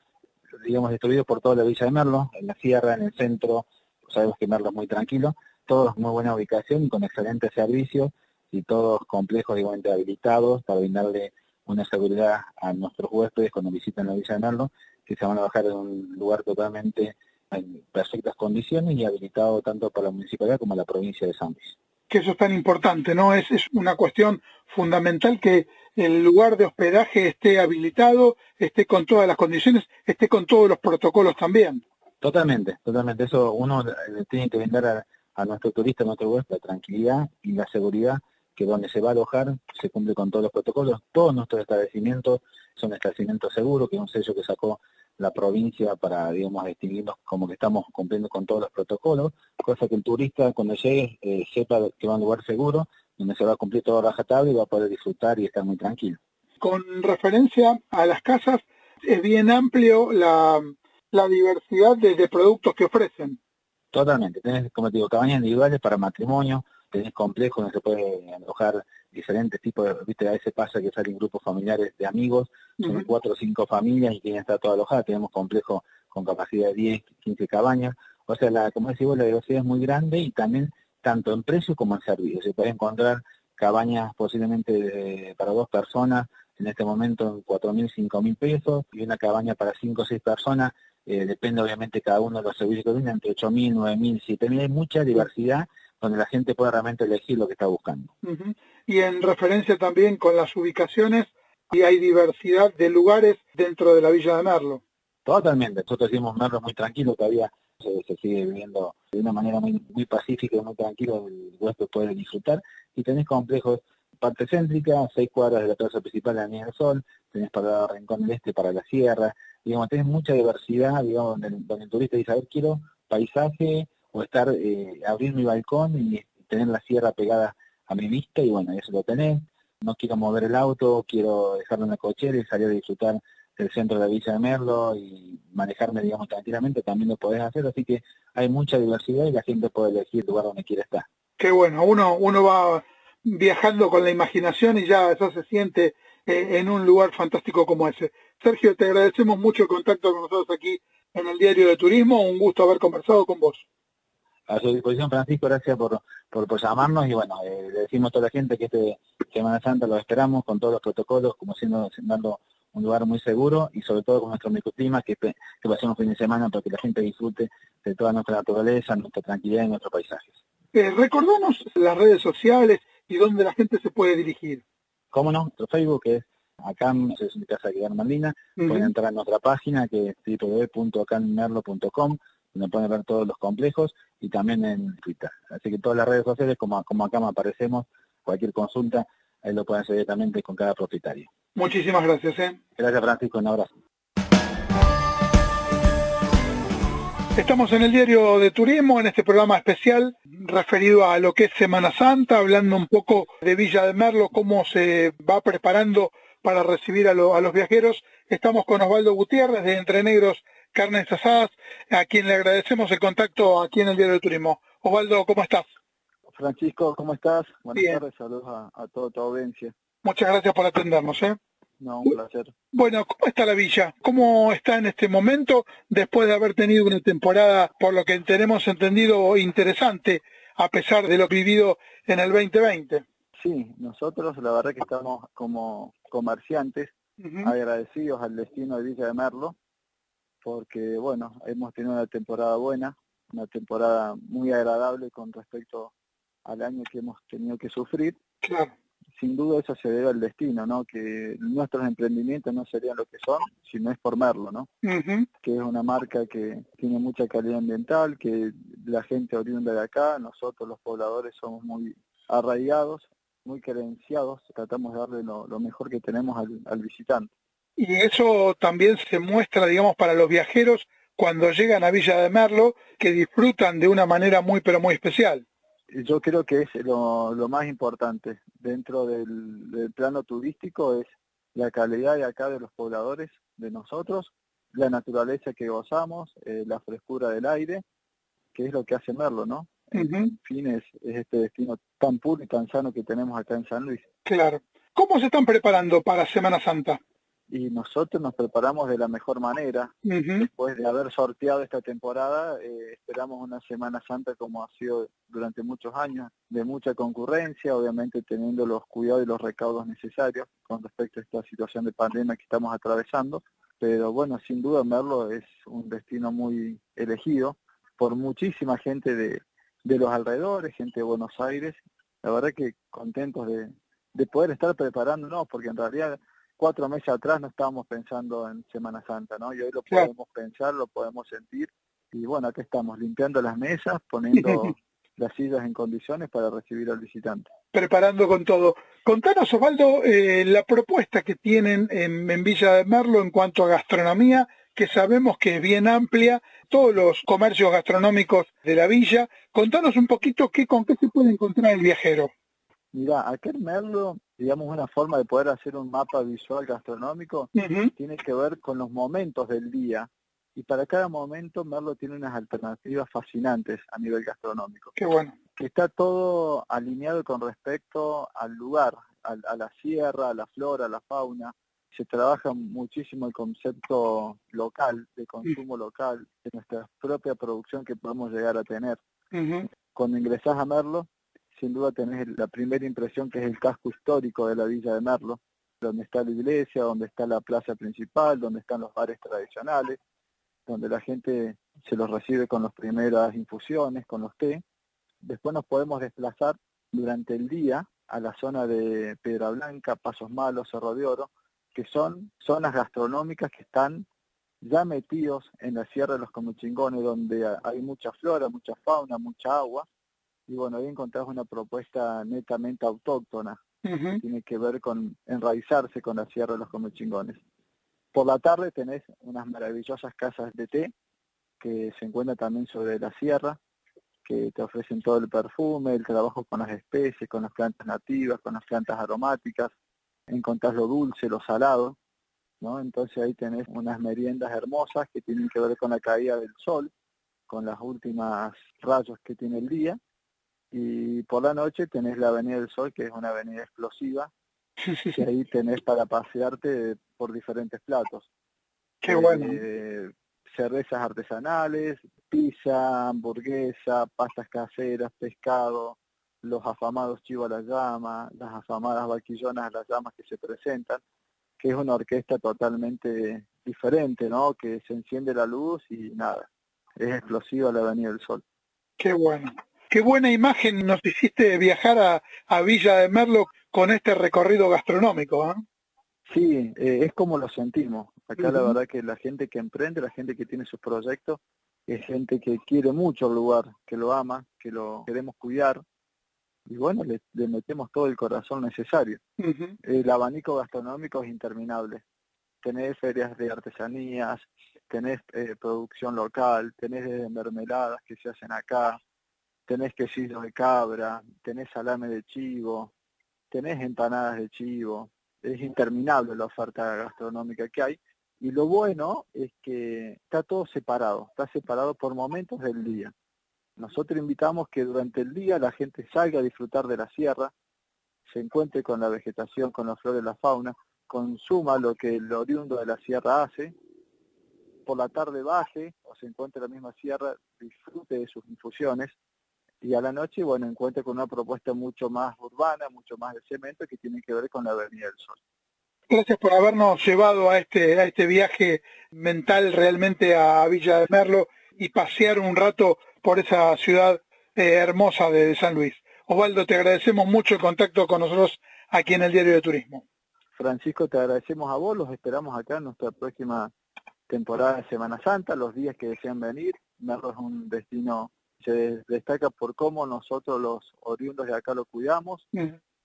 digamos distribuidos por toda la villa de Merlo, en la sierra, en el centro, sabemos que Merlo es muy tranquilo, todos muy buena ubicación con excelentes servicios y todos complejos igualmente habilitados para brindarle una seguridad a nuestros huéspedes cuando visitan la Villa de Merlo, que se van a bajar en un lugar totalmente en perfectas condiciones y habilitado tanto para la municipalidad como la provincia de San Luis. Que eso es tan importante, ¿no? Es, es una cuestión fundamental que el lugar de hospedaje esté habilitado, esté con todas las condiciones, esté con todos los protocolos también. Totalmente, totalmente. Eso uno tiene que brindar a, a nuestro turista, a nuestro huésped, la tranquilidad y la seguridad que donde se va a alojar se cumple con todos los protocolos. Todos nuestros establecimientos son establecimientos seguros, que es un sello que sacó la provincia para, digamos, distinguirnos como que estamos cumpliendo con todos los protocolos, cosa que el turista cuando llegue eh, sepa que va a un lugar seguro, donde se va a cumplir todo rajatable y va a poder disfrutar y estar muy tranquilo. Con referencia a las casas, es bien amplio la, diversidad de, de productos que ofrecen. Totalmente, tenés, como te digo, cabañas individuales para matrimonio, tenés complejos donde se puede alojar diferentes tipos de, viste, a veces pasa que salen grupos familiares de amigos, son cuatro o cinco familias y quieren estar toda alojada, tenemos complejos con capacidad de 10, 15 cabañas, o sea, la, como decís vos, la diversidad es muy grande y también tanto en precio como en servicio, se puede encontrar cabañas posiblemente para dos personas, en este momento en cuatro mil, cinco mil pesos, y una cabaña para cinco o seis personas eh, depende obviamente cada uno de los servicios que tiene, entre 8.000, 9.000, 7.000, hay mucha diversidad donde la gente puede realmente elegir lo que está buscando. Y en referencia también con las ubicaciones, y hay diversidad de lugares dentro de la Villa de Merlo. Totalmente, nosotros decimos Merlo muy tranquilo, todavía se, se sigue viviendo de una manera muy, muy pacífica y muy tranquila, el huésped puede disfrutar, y tenés complejos, parte céntrica, seis cuadras de la plaza principal de la Niña del Sol, tenés para Rincón del Este, para la Sierra, digamos, tenés mucha diversidad, digamos, donde, donde el turista dice, a ver, quiero paisaje, o estar, eh, abrir mi balcón y tener la sierra pegada a mi vista, y bueno, eso lo tenés, no quiero mover el auto, quiero dejarlo en la cochera y salir a disfrutar del centro de la Villa de Merlo y manejarme, digamos, tranquilamente, también lo podés hacer, así que hay mucha diversidad y la gente puede elegir el lugar donde quiere estar. Qué bueno, uno, uno va viajando con la imaginación y ya, ya se siente eh, en un lugar fantástico como ese. Sergio, te agradecemos mucho el contacto con nosotros aquí en el Diario de Turismo, un gusto haber conversado con vos. A su disposición, Francisco, gracias por, por, por llamarnos y bueno, eh, le decimos a toda la gente que este Semana Santa lo esperamos con todos los protocolos, como siendo, dando un lugar muy seguro y sobre todo con nuestro microclima, que, que pasemos fin de semana para que la gente disfrute de toda nuestra naturaleza, nuestra tranquilidad y nuestros paisajes. Eh, recordanos las redes sociales y dónde la gente se puede dirigir. ¿Cómo no? Nuestro Facebook es ACAM, es mi casa de Marlina, Ujú. pueden entrar a nuestra página que es www.acammerlo.com, donde pueden ver todos los complejos y también en Twitter. Así que todas las redes sociales, como, como acá me aparecemos, cualquier consulta, ahí lo pueden hacer directamente con cada propietario. Muchísimas gracias. ¿eh? Gracias Francisco, un abrazo. Estamos en el diario de turismo, en este programa especial referido a lo que es Semana Santa, hablando un poco de Villa de Merlo, cómo se va preparando para recibir a, lo- a los viajeros. Estamos con Osvaldo Gutiérrez de Entre Negros Carnes Asadas, a quien le agradecemos el contacto aquí en el diario de turismo. Osvaldo, ¿cómo estás? Francisco, ¿cómo estás? Buenas Bien. tardes, saludos a, a toda tu audiencia. Muchas gracias por atendernos. ¿eh? No, un placer. Bueno, ¿cómo está la villa? ¿Cómo está en este momento después de haber tenido una temporada, por lo que tenemos entendido, interesante, a pesar de lo vivido en el 2020? Sí, nosotros la verdad que estamos como comerciantes agradecidos al destino de Villa de Merlo, porque bueno, hemos tenido una temporada buena, una temporada muy agradable con respecto al año que hemos tenido que sufrir. Claro. Sin duda eso se debe al destino, ¿no? Que nuestros emprendimientos no serían lo que son si no es por Merlo, ¿no? Que es una marca que tiene mucha calidad ambiental, que la gente oriunda de acá, nosotros los pobladores somos muy arraigados, muy creenciados, tratamos de darle lo, lo mejor que tenemos al, al visitante. Y eso también se muestra, digamos, para los viajeros cuando llegan a Villa de Merlo, que disfrutan de una manera muy, pero muy especial. Yo creo que es lo, lo más importante dentro del, del plano turístico es la calidad de acá de los pobladores, de nosotros, la naturaleza que gozamos, eh, la frescura del aire, que es lo que hace Merlo, ¿no? En fin, es, es este destino tan puro y tan sano que tenemos acá en San Luis. Claro. ¿Cómo se están preparando para Semana Santa? Y nosotros nos preparamos de la mejor manera. Después de haber sorteado esta temporada, eh, esperamos una Semana Santa como ha sido durante muchos años, de mucha concurrencia, obviamente teniendo los cuidados y los recaudos necesarios con respecto a esta situación de pandemia que estamos atravesando. Pero bueno, sin duda Merlo es un destino muy elegido por muchísima gente de, de los alrededores, gente de Buenos Aires. La verdad que contentos de, de poder estar preparándonos, porque en realidad cuatro meses atrás no estábamos pensando en Semana Santa, ¿no? Y hoy lo podemos pensar, lo podemos sentir. Y bueno, aquí estamos, limpiando las mesas, poniendo las sillas en condiciones para recibir al visitante. preparando con todo. Contanos, Osvaldo, eh, la propuesta que tienen en, en Villa de Merlo en cuanto a gastronomía, que sabemos que es bien amplia, todos los comercios gastronómicos de la villa. Contanos un poquito qué, con qué se puede encontrar el viajero. Mira, acá en Merlo, digamos, una forma de poder hacer un mapa visual gastronómico Ujú. tiene que ver con los momentos del día. Y para cada momento Merlo tiene unas alternativas fascinantes a nivel gastronómico. Qué bueno. que está todo alineado con respecto al lugar, al- a, la sierra, a la flora, a la fauna. Se trabaja muchísimo el concepto local, de consumo local, de nuestra propia producción que podemos llegar a tener. Cuando ingresás a Merlo, sin duda tenés la primera impresión que es el casco histórico de la villa de Merlo, donde está la iglesia, donde está la plaza principal, donde están los bares tradicionales. donde la gente se los recibe con las primeras infusiones, con los té. Después nos podemos desplazar durante el día a la zona de Piedra Blanca, Pasos Malos, Cerro de Oro, que son zonas gastronómicas que están ya metidos en la Sierra de los Comuchingones, donde hay mucha flora, mucha fauna, mucha agua, y bueno, ahí encontrás una propuesta netamente autóctona, que tiene que ver con enraizarse con la Sierra de los Comuchingones. Por la tarde tenés unas maravillosas casas de té que se encuentran también sobre la sierra, que te ofrecen todo el perfume, el trabajo con las especies, con las plantas nativas, con las plantas aromáticas, encontrás lo dulce, lo salado, ¿no? Entonces ahí tenés unas meriendas hermosas que tienen que ver con la caída del sol, con las últimas rayos que tiene el día, y por la noche tenés la Avenida del Sol, que es una avenida explosiva, y ahí tenés para pasearte por diferentes platos. Qué bueno. Eh, cervezas artesanales, pizza, hamburguesa, pastas caseras, pescado, los afamados chivos a la llama, las afamadas vaquillonas a las llamas que se presentan, que es una orquesta totalmente diferente, ¿no? Que se enciende la luz y nada, es explosiva la Avenida del Sol. Qué bueno. Qué buena imagen nos hiciste viajar a, a Villa de Merlo con este recorrido gastronómico. ¿eh? Sí, eh, es como lo sentimos. Acá la verdad que la gente que emprende, la gente que tiene sus proyectos, es gente que quiere mucho el lugar, que lo ama, que lo queremos cuidar. Y bueno, le, metemos todo el corazón necesario. El abanico gastronómico es interminable. Tenés ferias de artesanías, tenés eh, producción local, tenés mermeladas que se hacen acá, tenés quesillo de cabra, tenés salame de chivo, tenés empanadas de chivo, es interminable la oferta gastronómica que hay. Y lo bueno es que está todo separado, está separado por momentos del día. Nosotros invitamos que durante el día la gente salga a disfrutar de la sierra, se encuentre con la vegetación, con la flora y la fauna, consuma lo que el oriundo de la sierra hace, por la tarde baje o se encuentre en la misma sierra, disfrute de sus infusiones y a la noche, bueno, encuentre con una propuesta mucho más urbana, mucho más de cemento que tiene que ver con la Avenida del Sol. Gracias por habernos llevado a este, a este viaje mental realmente a Villa de Merlo y pasear un rato por esa ciudad eh, hermosa de San Luis. Osvaldo, te agradecemos mucho el contacto con nosotros aquí en el Diario de Turismo. Francisco, te agradecemos a vos, los esperamos acá en nuestra próxima temporada de Semana Santa, los días que desean venir. Merlo es un destino se destaca por cómo nosotros los oriundos de acá lo cuidamos,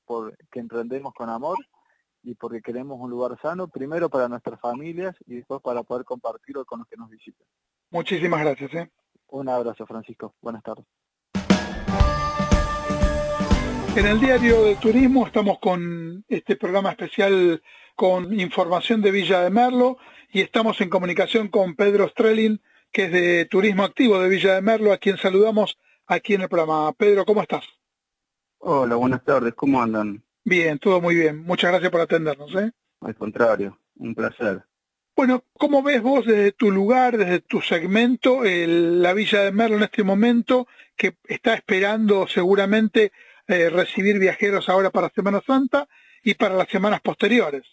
porque emprendemos con amor y porque queremos un lugar sano, primero para nuestras familias y después para poder compartirlo con los que nos visitan. Muchísimas gracias. ¿eh? Un abrazo, Francisco. Buenas tardes. En el diario de turismo estamos con este programa especial con información de Villa de Merlo y estamos en comunicación con Pedro Strelin, que es de Turismo Activo de Villa de Merlo, a quien saludamos aquí en el programa. Pedro, ¿cómo estás? Hola, buenas tardes, ¿cómo andan? Bien, todo muy bien. Muchas gracias por atendernos. ¿eh? Al contrario, un placer. Bueno, ¿cómo ves vos desde tu lugar, desde tu segmento, la Villa de Merlo en este momento, que está esperando seguramente eh, recibir viajeros ahora para Semana Santa y para las semanas posteriores?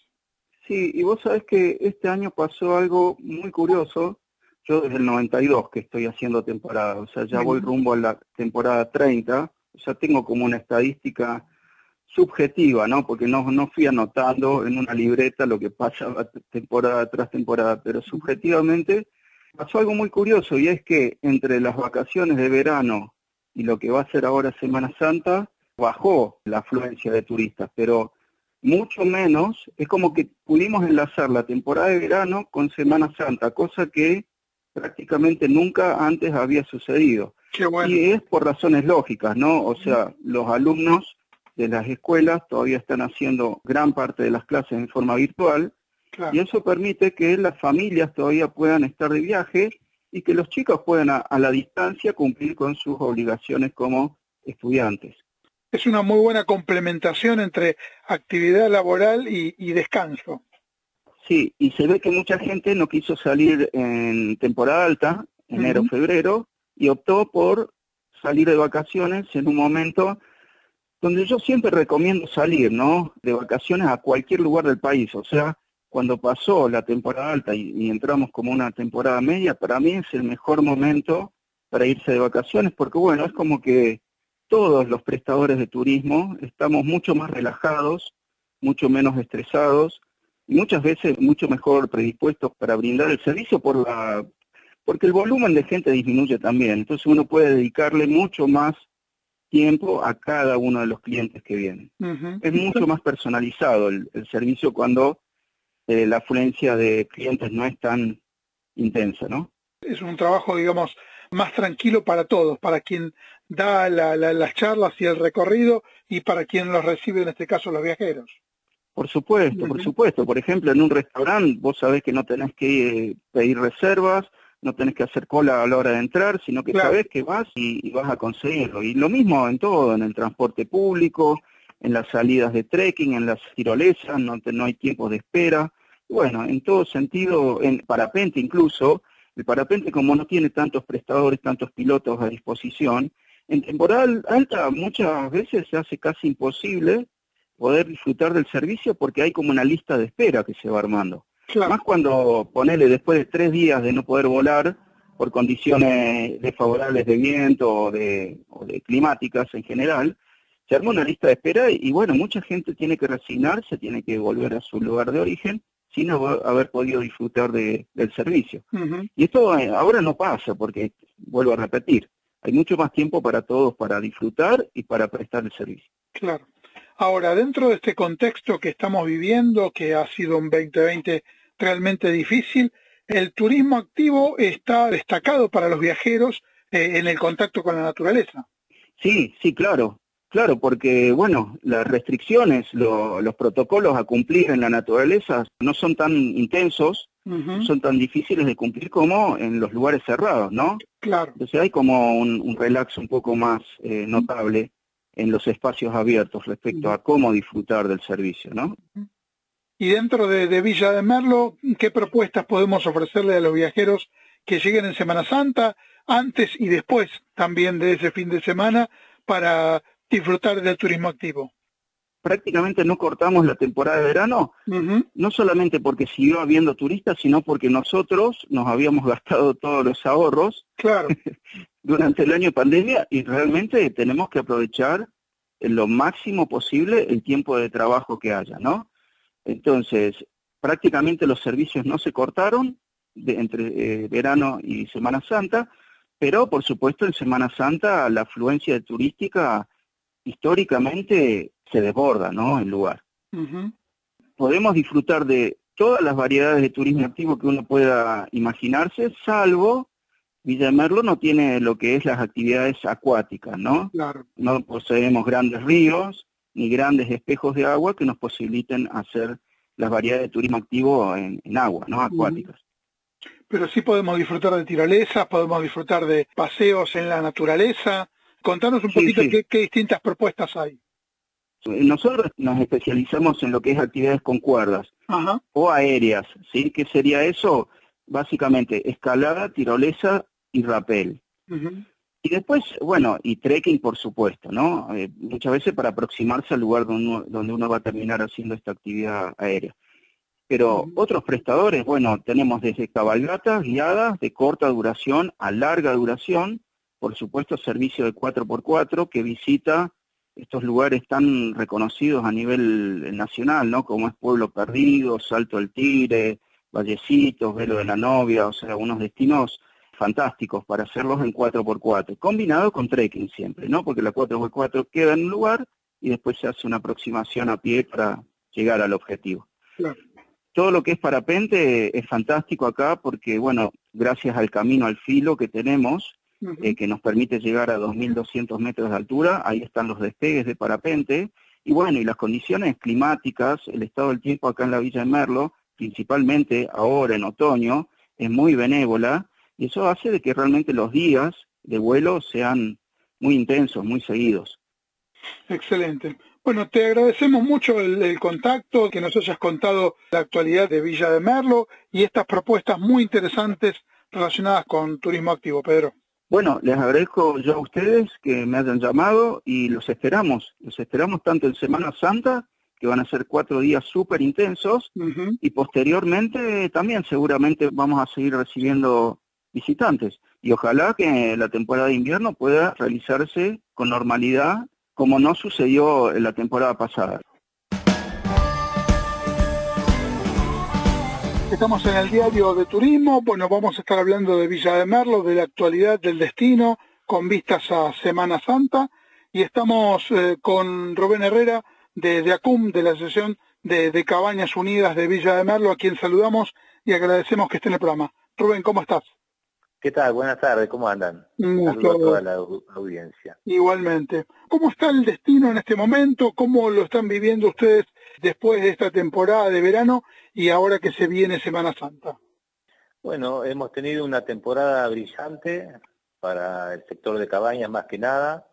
Sí, y vos sabés que este año pasó algo muy curioso, yo desde el 92 que estoy haciendo temporada, o sea, ya voy rumbo a la temporada 30, o sea, tengo como una estadística subjetiva, ¿no? Porque no, no fui anotando en una libreta lo que pasa temporada tras temporada, pero subjetivamente pasó algo muy curioso y es que entre las vacaciones de verano y lo que va a ser ahora Semana Santa, bajó la afluencia de turistas, pero mucho menos, es como que pudimos enlazar la temporada de verano con Semana Santa, cosa que prácticamente nunca antes había sucedido. Y es por razones lógicas, ¿no? O sea, los alumnos de las escuelas todavía están haciendo gran parte de las clases en forma virtual y eso permite que las familias todavía puedan estar de viaje y que los chicos puedan a, la distancia cumplir con sus obligaciones como estudiantes. Es una muy buena complementación entre actividad laboral y descanso. Sí, y se ve que mucha gente no quiso salir en temporada alta, enero, febrero, y optó por salir de vacaciones en un momento donde yo siempre recomiendo salir, ¿no? De vacaciones a cualquier lugar del país, o sea, cuando pasó la temporada alta y, y entramos como una temporada media, para mí es el mejor momento para irse de vacaciones, porque bueno, es como que todos los prestadores de turismo estamos mucho más relajados, mucho menos estresados muchas veces mucho mejor predispuestos para brindar el servicio por la porque el volumen de gente disminuye también, entonces uno puede dedicarle mucho más tiempo a cada uno de los clientes que vienen. Es mucho más personalizado el, el servicio cuando eh, la afluencia de clientes no es tan intensa, ¿no? Es un trabajo, digamos, más tranquilo para todos, para quien da la, la, las charlas y el recorrido y para quien los recibe, en este caso, los viajeros. Por supuesto, por supuesto. Por ejemplo, en un restaurante vos sabés que no tenés que eh, pedir reservas, no tenés que hacer cola a la hora de entrar, sino que sabés que vas y, y, vas a conseguirlo. Y lo mismo en todo, en el transporte público, en las salidas de trekking, en las tirolesas, no, te, no hay tiempo de espera. Bueno, en todo sentido, en parapente incluso, el parapente como no tiene tantos prestadores, tantos pilotos a disposición, en temporal alta muchas veces se hace casi imposible poder disfrutar del servicio porque hay como una lista de espera que se va armando. Claro. Más cuando ponele después de tres días de no poder volar por condiciones desfavorables de viento o de, o de climáticas en general, se arma una lista de espera y, y, bueno, mucha gente tiene que resignarse, tiene que volver a su lugar de origen sin haber podido disfrutar de, del servicio. Uh -huh. Y esto eh, ahora no pasa porque, vuelvo a repetir, hay mucho más tiempo para todos para disfrutar y para prestar el servicio. Claro. Ahora, dentro de este contexto que estamos viviendo, que ha sido un 2020 realmente difícil, el turismo activo está destacado para los viajeros eh, en el contacto con la naturaleza. Sí, sí, claro. Claro, porque, bueno, las restricciones, lo, los protocolos a cumplir en la naturaleza no son tan intensos, uh -huh. son tan difíciles de cumplir como en los lugares cerrados, ¿no? Claro. Entonces hay como un, un relax un poco más eh, notable en los espacios abiertos respecto a cómo disfrutar del servicio, ¿no? Y dentro de, de Villa de Merlo, ¿qué propuestas podemos ofrecerle a los viajeros que lleguen en Semana Santa, antes y después también de ese fin de semana, para disfrutar del turismo activo? Prácticamente no cortamos la temporada de verano, uh -huh. no solamente porque siguió habiendo turistas, sino porque nosotros nos habíamos gastado todos los ahorros claro. durante el año de pandemia y realmente tenemos que aprovechar en lo máximo posible el tiempo de trabajo que haya, ¿no? Entonces, prácticamente los servicios no se cortaron de, entre eh, verano y Semana Santa, pero por supuesto en Semana Santa la afluencia turística históricamente se desborda, ¿no? El lugar. Uh -huh. Podemos disfrutar de todas las variedades de turismo activo que uno pueda imaginarse, salvo Villa de Merlo no tiene lo que es las actividades acuáticas, ¿no? Claro. No poseemos grandes ríos ni grandes espejos de agua que nos posibiliten hacer las variedades de turismo activo en, en agua, ¿no? Acuáticas. Uh -huh. Pero sí podemos disfrutar de tirolesas, podemos disfrutar de paseos en la naturaleza, Contanos un poquito sí. Qué, qué, distintas propuestas hay. Nosotros nos especializamos en lo que es actividades con cuerdas Ajá. o aéreas, ¿sí? ¿Qué sería eso? Básicamente escalada, tirolesa y rapel. Uh -huh. Y después, bueno, y trekking por supuesto, ¿no? Eh, muchas veces para aproximarse al lugar donde uno, donde uno va a terminar haciendo esta actividad aérea. Pero uh -huh. otros prestadores, bueno, tenemos desde cabalgatas guiadas de corta duración a larga duración, por supuesto, servicio de 4x4 que visita estos lugares tan reconocidos a nivel nacional, ¿no? Como es Pueblo Perdido, Salto del Tigre, Vallecitos, Velo de la Novia, o sea, unos destinos fantásticos para hacerlos en 4x4, combinado con trekking siempre, ¿no? Porque la 4x4 queda en un lugar y después se hace una aproximación a pie para llegar al objetivo. Claro. Todo lo que es parapente es fantástico acá porque, bueno, gracias al camino al filo que tenemos, Uh -huh. eh, que nos permite llegar a 2.200 metros de altura, ahí están los despegues de parapente, y bueno, y las condiciones climáticas, el estado del tiempo acá en la Villa de Merlo, principalmente ahora en otoño, es muy benévola, y eso hace de que realmente los días de vuelo sean muy intensos, muy seguidos. Excelente. Bueno, te agradecemos mucho el, el, contacto, que nos hayas contado la actualidad de Villa de Merlo y estas propuestas muy interesantes relacionadas con turismo activo, Pedro. Bueno, les agradezco yo a ustedes que me hayan llamado y los esperamos. Los esperamos tanto en Semana Santa, que van a ser cuatro días súper intensos y posteriormente también seguramente vamos a seguir recibiendo visitantes y ojalá que la temporada de invierno pueda realizarse con normalidad como no sucedió en la temporada pasada. Estamos en el diario de turismo, bueno, vamos a estar hablando de Villa de Merlo, de la actualidad del destino, con vistas a Semana Santa, y estamos eh, con Rubén Herrera de, de, ACUM, de la Asociación de, de, Cabañas Unidas de Villa de Merlo, a quien saludamos y agradecemos que esté en el programa. Rubén, ¿cómo estás? ¿Qué tal? Buenas tardes, ¿cómo andan? Saludos a toda la audiencia. Igualmente. ¿Cómo está el destino en este momento? ¿Cómo lo están viviendo ustedes después de esta temporada de verano y ahora que se viene Semana Santa? Bueno, hemos tenido una temporada brillante para el sector de cabañas más que nada,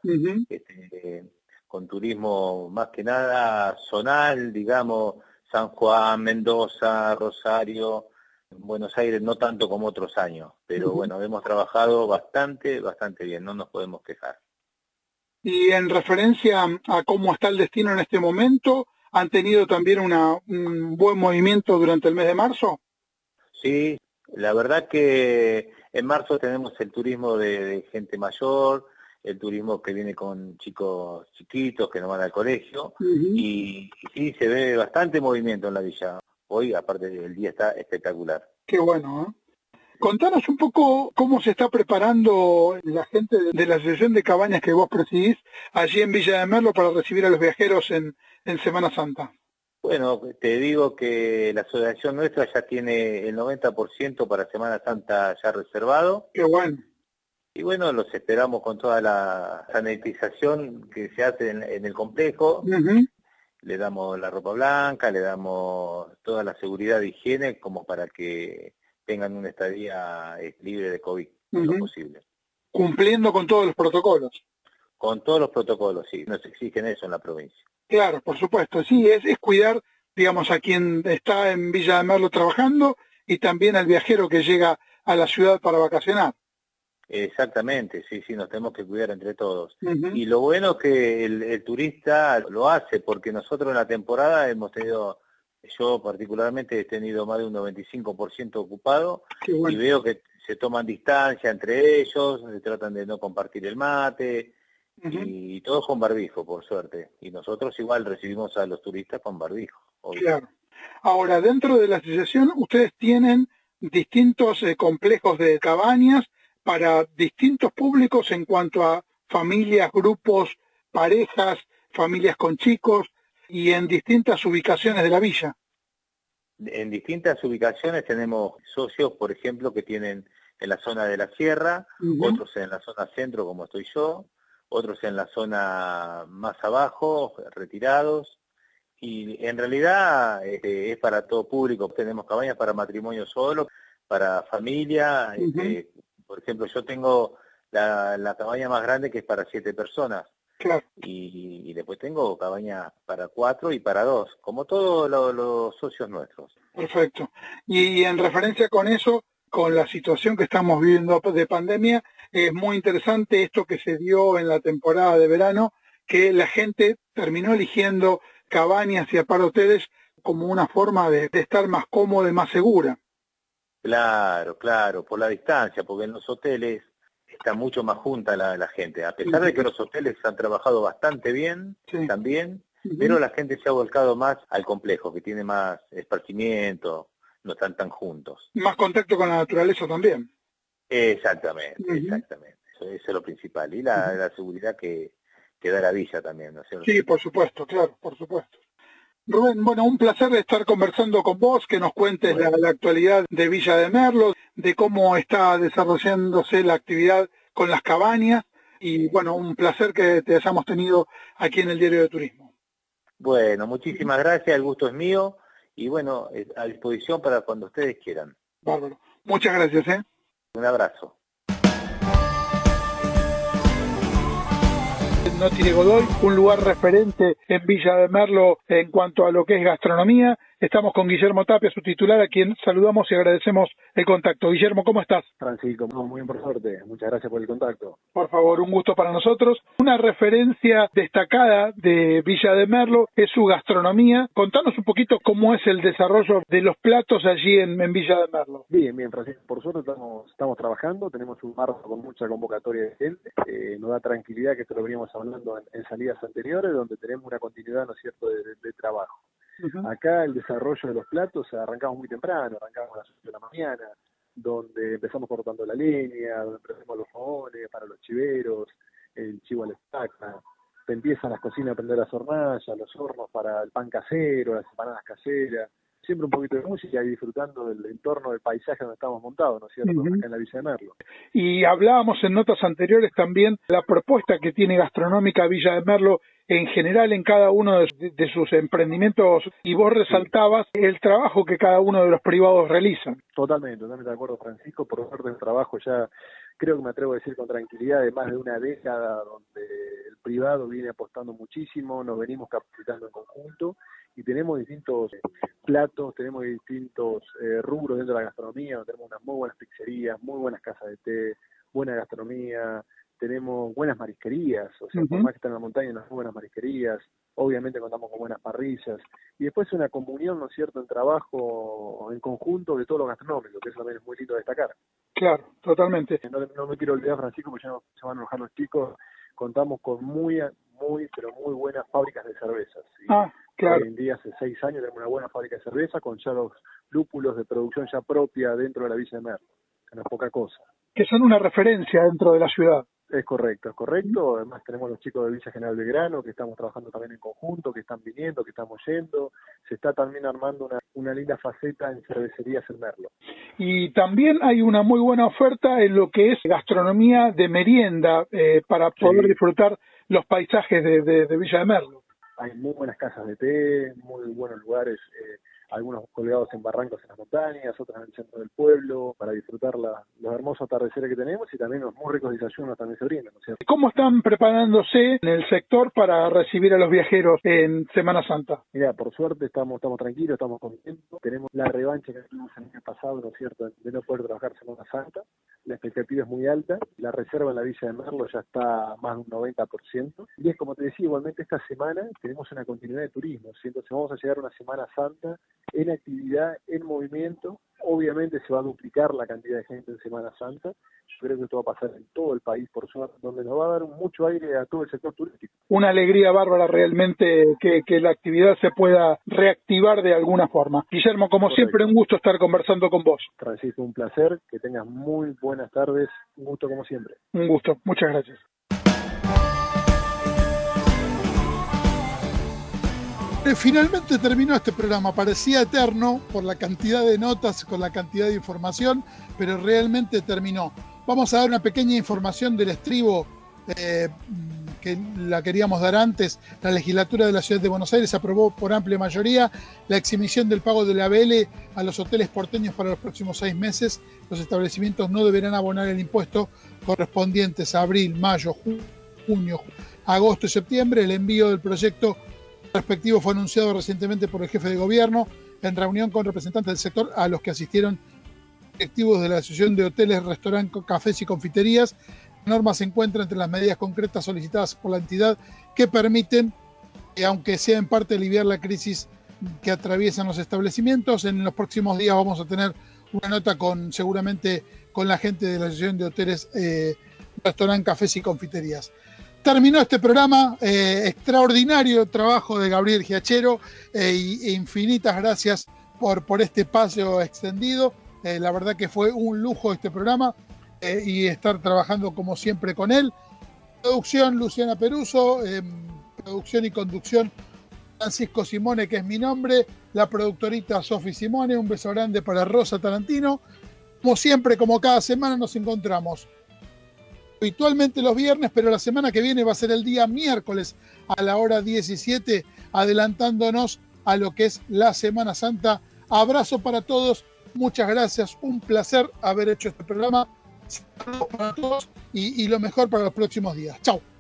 este, con turismo más que nada zonal, digamos, San Juan, Mendoza, Rosario, Buenos Aires, no tanto como otros años, pero bueno, hemos trabajado bastante, bastante bien, no nos podemos quejar. Y en referencia a cómo está el destino en este momento, ¿Han tenido también una, un buen movimiento durante el mes de marzo? Sí, la verdad que en marzo tenemos el turismo de, gente mayor, el turismo que viene con chicos chiquitos que no van al colegio y, sí, se ve bastante movimiento en la villa. Hoy, aparte, el día está espectacular. Qué bueno, ¿eh? Contanos un poco cómo se está preparando la gente de la Asociación de Cabañas que vos presidís allí en Villa de Merlo para recibir a los viajeros en, en Semana Santa. Bueno, te digo que la asociación nuestra ya tiene el 90% para Semana Santa ya reservado. Qué bueno. Y bueno, los esperamos con toda la sanitización que se hace en, el complejo. Le damos la ropa blanca, le damos toda la seguridad de higiene como para que tengan una estadía eh, libre de COVID, lo posible. Cumpliendo con todos los protocolos. Con todos los protocolos, sí, nos exigen eso en la provincia. Claro, por supuesto, sí, es, es cuidar, digamos, a quien está en Villa de Merlo trabajando y también al viajero que llega a la ciudad para vacacionar. Exactamente, sí, sí, nos tenemos que cuidar entre todos. Y lo bueno es que el, el, turista lo hace, porque nosotros en la temporada hemos tenido yo particularmente he tenido más de un 95% ocupado y veo que se toman distancia entre ellos, se tratan de no compartir el mate y, todos con barbijo, por suerte. Y nosotros igual recibimos a los turistas con barbijo. Claro. Ahora, dentro de la asociación, ustedes tienen distintos eh, complejos de cabañas para distintos públicos en cuanto a familias, grupos, parejas, familias con chicos y en distintas ubicaciones de la villa. En distintas ubicaciones tenemos socios, por ejemplo, que tienen en la zona de la sierra, otros en la zona centro, como estoy yo, otros en la zona más abajo, retirados. Y en realidad este, es para todo público. Tenemos cabañas para matrimonio solo, para familia. Este, por ejemplo, yo tengo la, la cabaña más grande que es para siete personas. Y, después tengo cabaña para cuatro y para dos, como todos los socios nuestros. Perfecto. Y, en referencia con eso, con la situación que estamos viviendo de pandemia, es muy interesante esto que se dio en la temporada de verano, que la gente terminó eligiendo cabañas y hoteles como una forma de, de estar más cómoda y más segura. Claro, claro, por la distancia, porque en los hoteles está mucho más junta la, gente, a pesar de que los hoteles han trabajado bastante bien también, pero la gente se ha volcado más al complejo, que tiene más esparcimiento, no están tan juntos. Más contacto con la naturaleza también. Exactamente, exactamente. Eso, es lo principal. Y la, seguridad que, que, da la villa también, ¿no Sí, por supuesto, claro, por supuesto. Rubén, bueno, un placer estar conversando con vos, que nos cuentes la, actualidad de Villa de Merlo, de cómo está desarrollándose la actividad con las cabañas y bueno, un placer que te hayamos tenido aquí en el Diario de Turismo. Bueno, muchísimas gracias, el gusto es mío y bueno, a disposición para cuando ustedes quieran. Bárbaro. Muchas gracias, ¿eh? Un abrazo. No tiene Godoy, un lugar referente en Villa de Merlo en cuanto a lo que es gastronomía Estamos con Guillermo Tapia, su titular, a quien saludamos y agradecemos el contacto. Guillermo, ¿cómo estás? Francisco, muy bien por suerte. Muchas gracias por el contacto. Por favor, un gusto para nosotros. Una referencia destacada de Villa de Merlo es su gastronomía. Contanos un poquito cómo es el desarrollo de los platos allí en, Villa de Merlo. Bien, bien, Francisco. Por suerte estamos, estamos trabajando, tenemos un marco con mucha convocatoria de gente. Eh, nos da tranquilidad que esto lo veníamos hablando en, salidas anteriores, donde tenemos una continuidad, ¿no es cierto?, de trabajo. Acá el desarrollo de los platos arrancamos muy temprano, arrancamos a las 8 de la mañana, donde empezamos cortando la leña, donde empezamos los fogones para los chiveros, el chivo a la estaca, empiezan las cocinas a prender las hornallas, los hornos para el pan casero, las empanadas caseras, siempre un poquito de música y disfrutando del entorno del paisaje donde estamos montados, ¿no es cierto?, acá en la Villa de Merlo. Y hablábamos en notas anteriores también la propuesta que tiene gastronómica Villa de Merlo en general en cada uno de, sus emprendimientos y vos resaltabas el trabajo que cada uno de los privados realizan. Totalmente, totalmente de acuerdo Francisco, por suerte el trabajo ya creo que me atrevo a decir con tranquilidad de más de una década donde el privado viene apostando muchísimo, nos venimos capacitando en conjunto y tenemos distintos platos, tenemos distintos eh, rubros dentro de la gastronomía, tenemos unas muy buenas pizzerías, muy buenas casas de té, buena gastronomía, tenemos buenas marisquerías, o sea, por más que estén en la montaña, unas buenas marisquerías, obviamente contamos con buenas parrillas, y después una comunión, ¿no es cierto?, en trabajo en conjunto de todo lo gastronómico, que eso también es muy lindo destacar. Claro, totalmente. No, me quiero olvidar, Francisco, porque ya no, se van a enojar los chicos, contamos con muy, muy, pero muy buenas fábricas de cervezas. Ah, claro. Hoy en día, hace seis años, tenemos una buena fábrica de cerveza con ya los lúpulos de producción ya propia dentro de la Villa de Merlo, que no es poca cosa. Que son una referencia dentro de la ciudad. Es correcto, es correcto. Además tenemos los chicos de Villa General Belgrano que estamos trabajando también en conjunto, que están viniendo, que estamos yendo. Se está también armando una, una linda faceta en cervecerías en Merlo. Y también hay una muy buena oferta en lo que es gastronomía de merienda eh, para poder disfrutar los paisajes de, de, Villa de Merlo. Hay muy buenas casas de té, muy buenos lugares. Eh, algunos colgados en barrancos en las montañas, otros en el centro del pueblo, para disfrutar la, los hermosos atardeceres que tenemos y también los muy ricos desayunos también se brindan. ¿Cómo están preparándose en el sector para recibir a los viajeros en Semana Santa? Mira, por suerte estamos, estamos tranquilos, estamos contentos. Tenemos la revancha que tuvimos el año pasado, ¿no es cierto?, de no poder trabajar Semana Santa. La expectativa es muy alta. La reserva en la Villa de Merlo ya está más de un 90%. Y es como te decía, igualmente esta semana tenemos una continuidad de turismo. Entonces vamos a llegar a una Semana Santa en actividad, en movimiento. Obviamente se va a duplicar la cantidad de gente en Semana Santa. Yo creo que esto va a pasar en todo el país, por suerte, donde nos va a dar mucho aire a todo el sector turístico. Una alegría bárbara realmente que, la actividad se pueda reactivar de alguna forma. Guillermo, como siempre, un gusto estar conversando con vos. Francisco, un placer. Que tengas muy buenas tardes. Un gusto como siempre. Un gusto. Muchas gracias. Finalmente terminó este programa. Parecía eterno por la cantidad de notas, con la cantidad de información, pero realmente terminó. Vamos a dar una pequeña información del estribo eh, que la queríamos dar antes. La legislatura de la ciudad de Buenos Aires aprobó por amplia mayoría la exhibición del pago de la BL a los hoteles porteños para los próximos seis meses. Los establecimientos no deberán abonar el impuesto correspondientes a abril, mayo, junio, agosto y septiembre. El envío del proyecto respectivo fue anunciado recientemente por el jefe de gobierno en reunión con representantes del sector a los que asistieron directivos de la Asociación de Hoteles, Restaurantes, Cafés y Confiterías. La norma se encuentra entre las medidas concretas solicitadas por la entidad que permiten, aunque sea en parte aliviar la crisis que atraviesan los establecimientos, en los próximos días vamos a tener una nota con seguramente con la gente de la Asociación de Hoteles, eh, Restaurantes, Cafés y Confiterías terminó este programa. Eh, extraordinario trabajo de Gabriel Giachero e infinitas gracias por, por este espacio extendido. Eh, la verdad que fue un lujo este programa y estar trabajando como siempre con él. Producción Luciana Peruso, producción y conducción Francisco Simone, que es mi nombre, la productorita Sofi Simone, un beso grande para Rosa Tarantino. Como siempre, como cada semana, nos encontramos habitualmente los viernes, pero la semana que viene va a ser el día miércoles a la hora 17, adelantándonos a lo que es la Semana Santa. Abrazo para todos, muchas gracias, un placer haber hecho este programa. Para todos y, y lo mejor para los próximos días. Chao.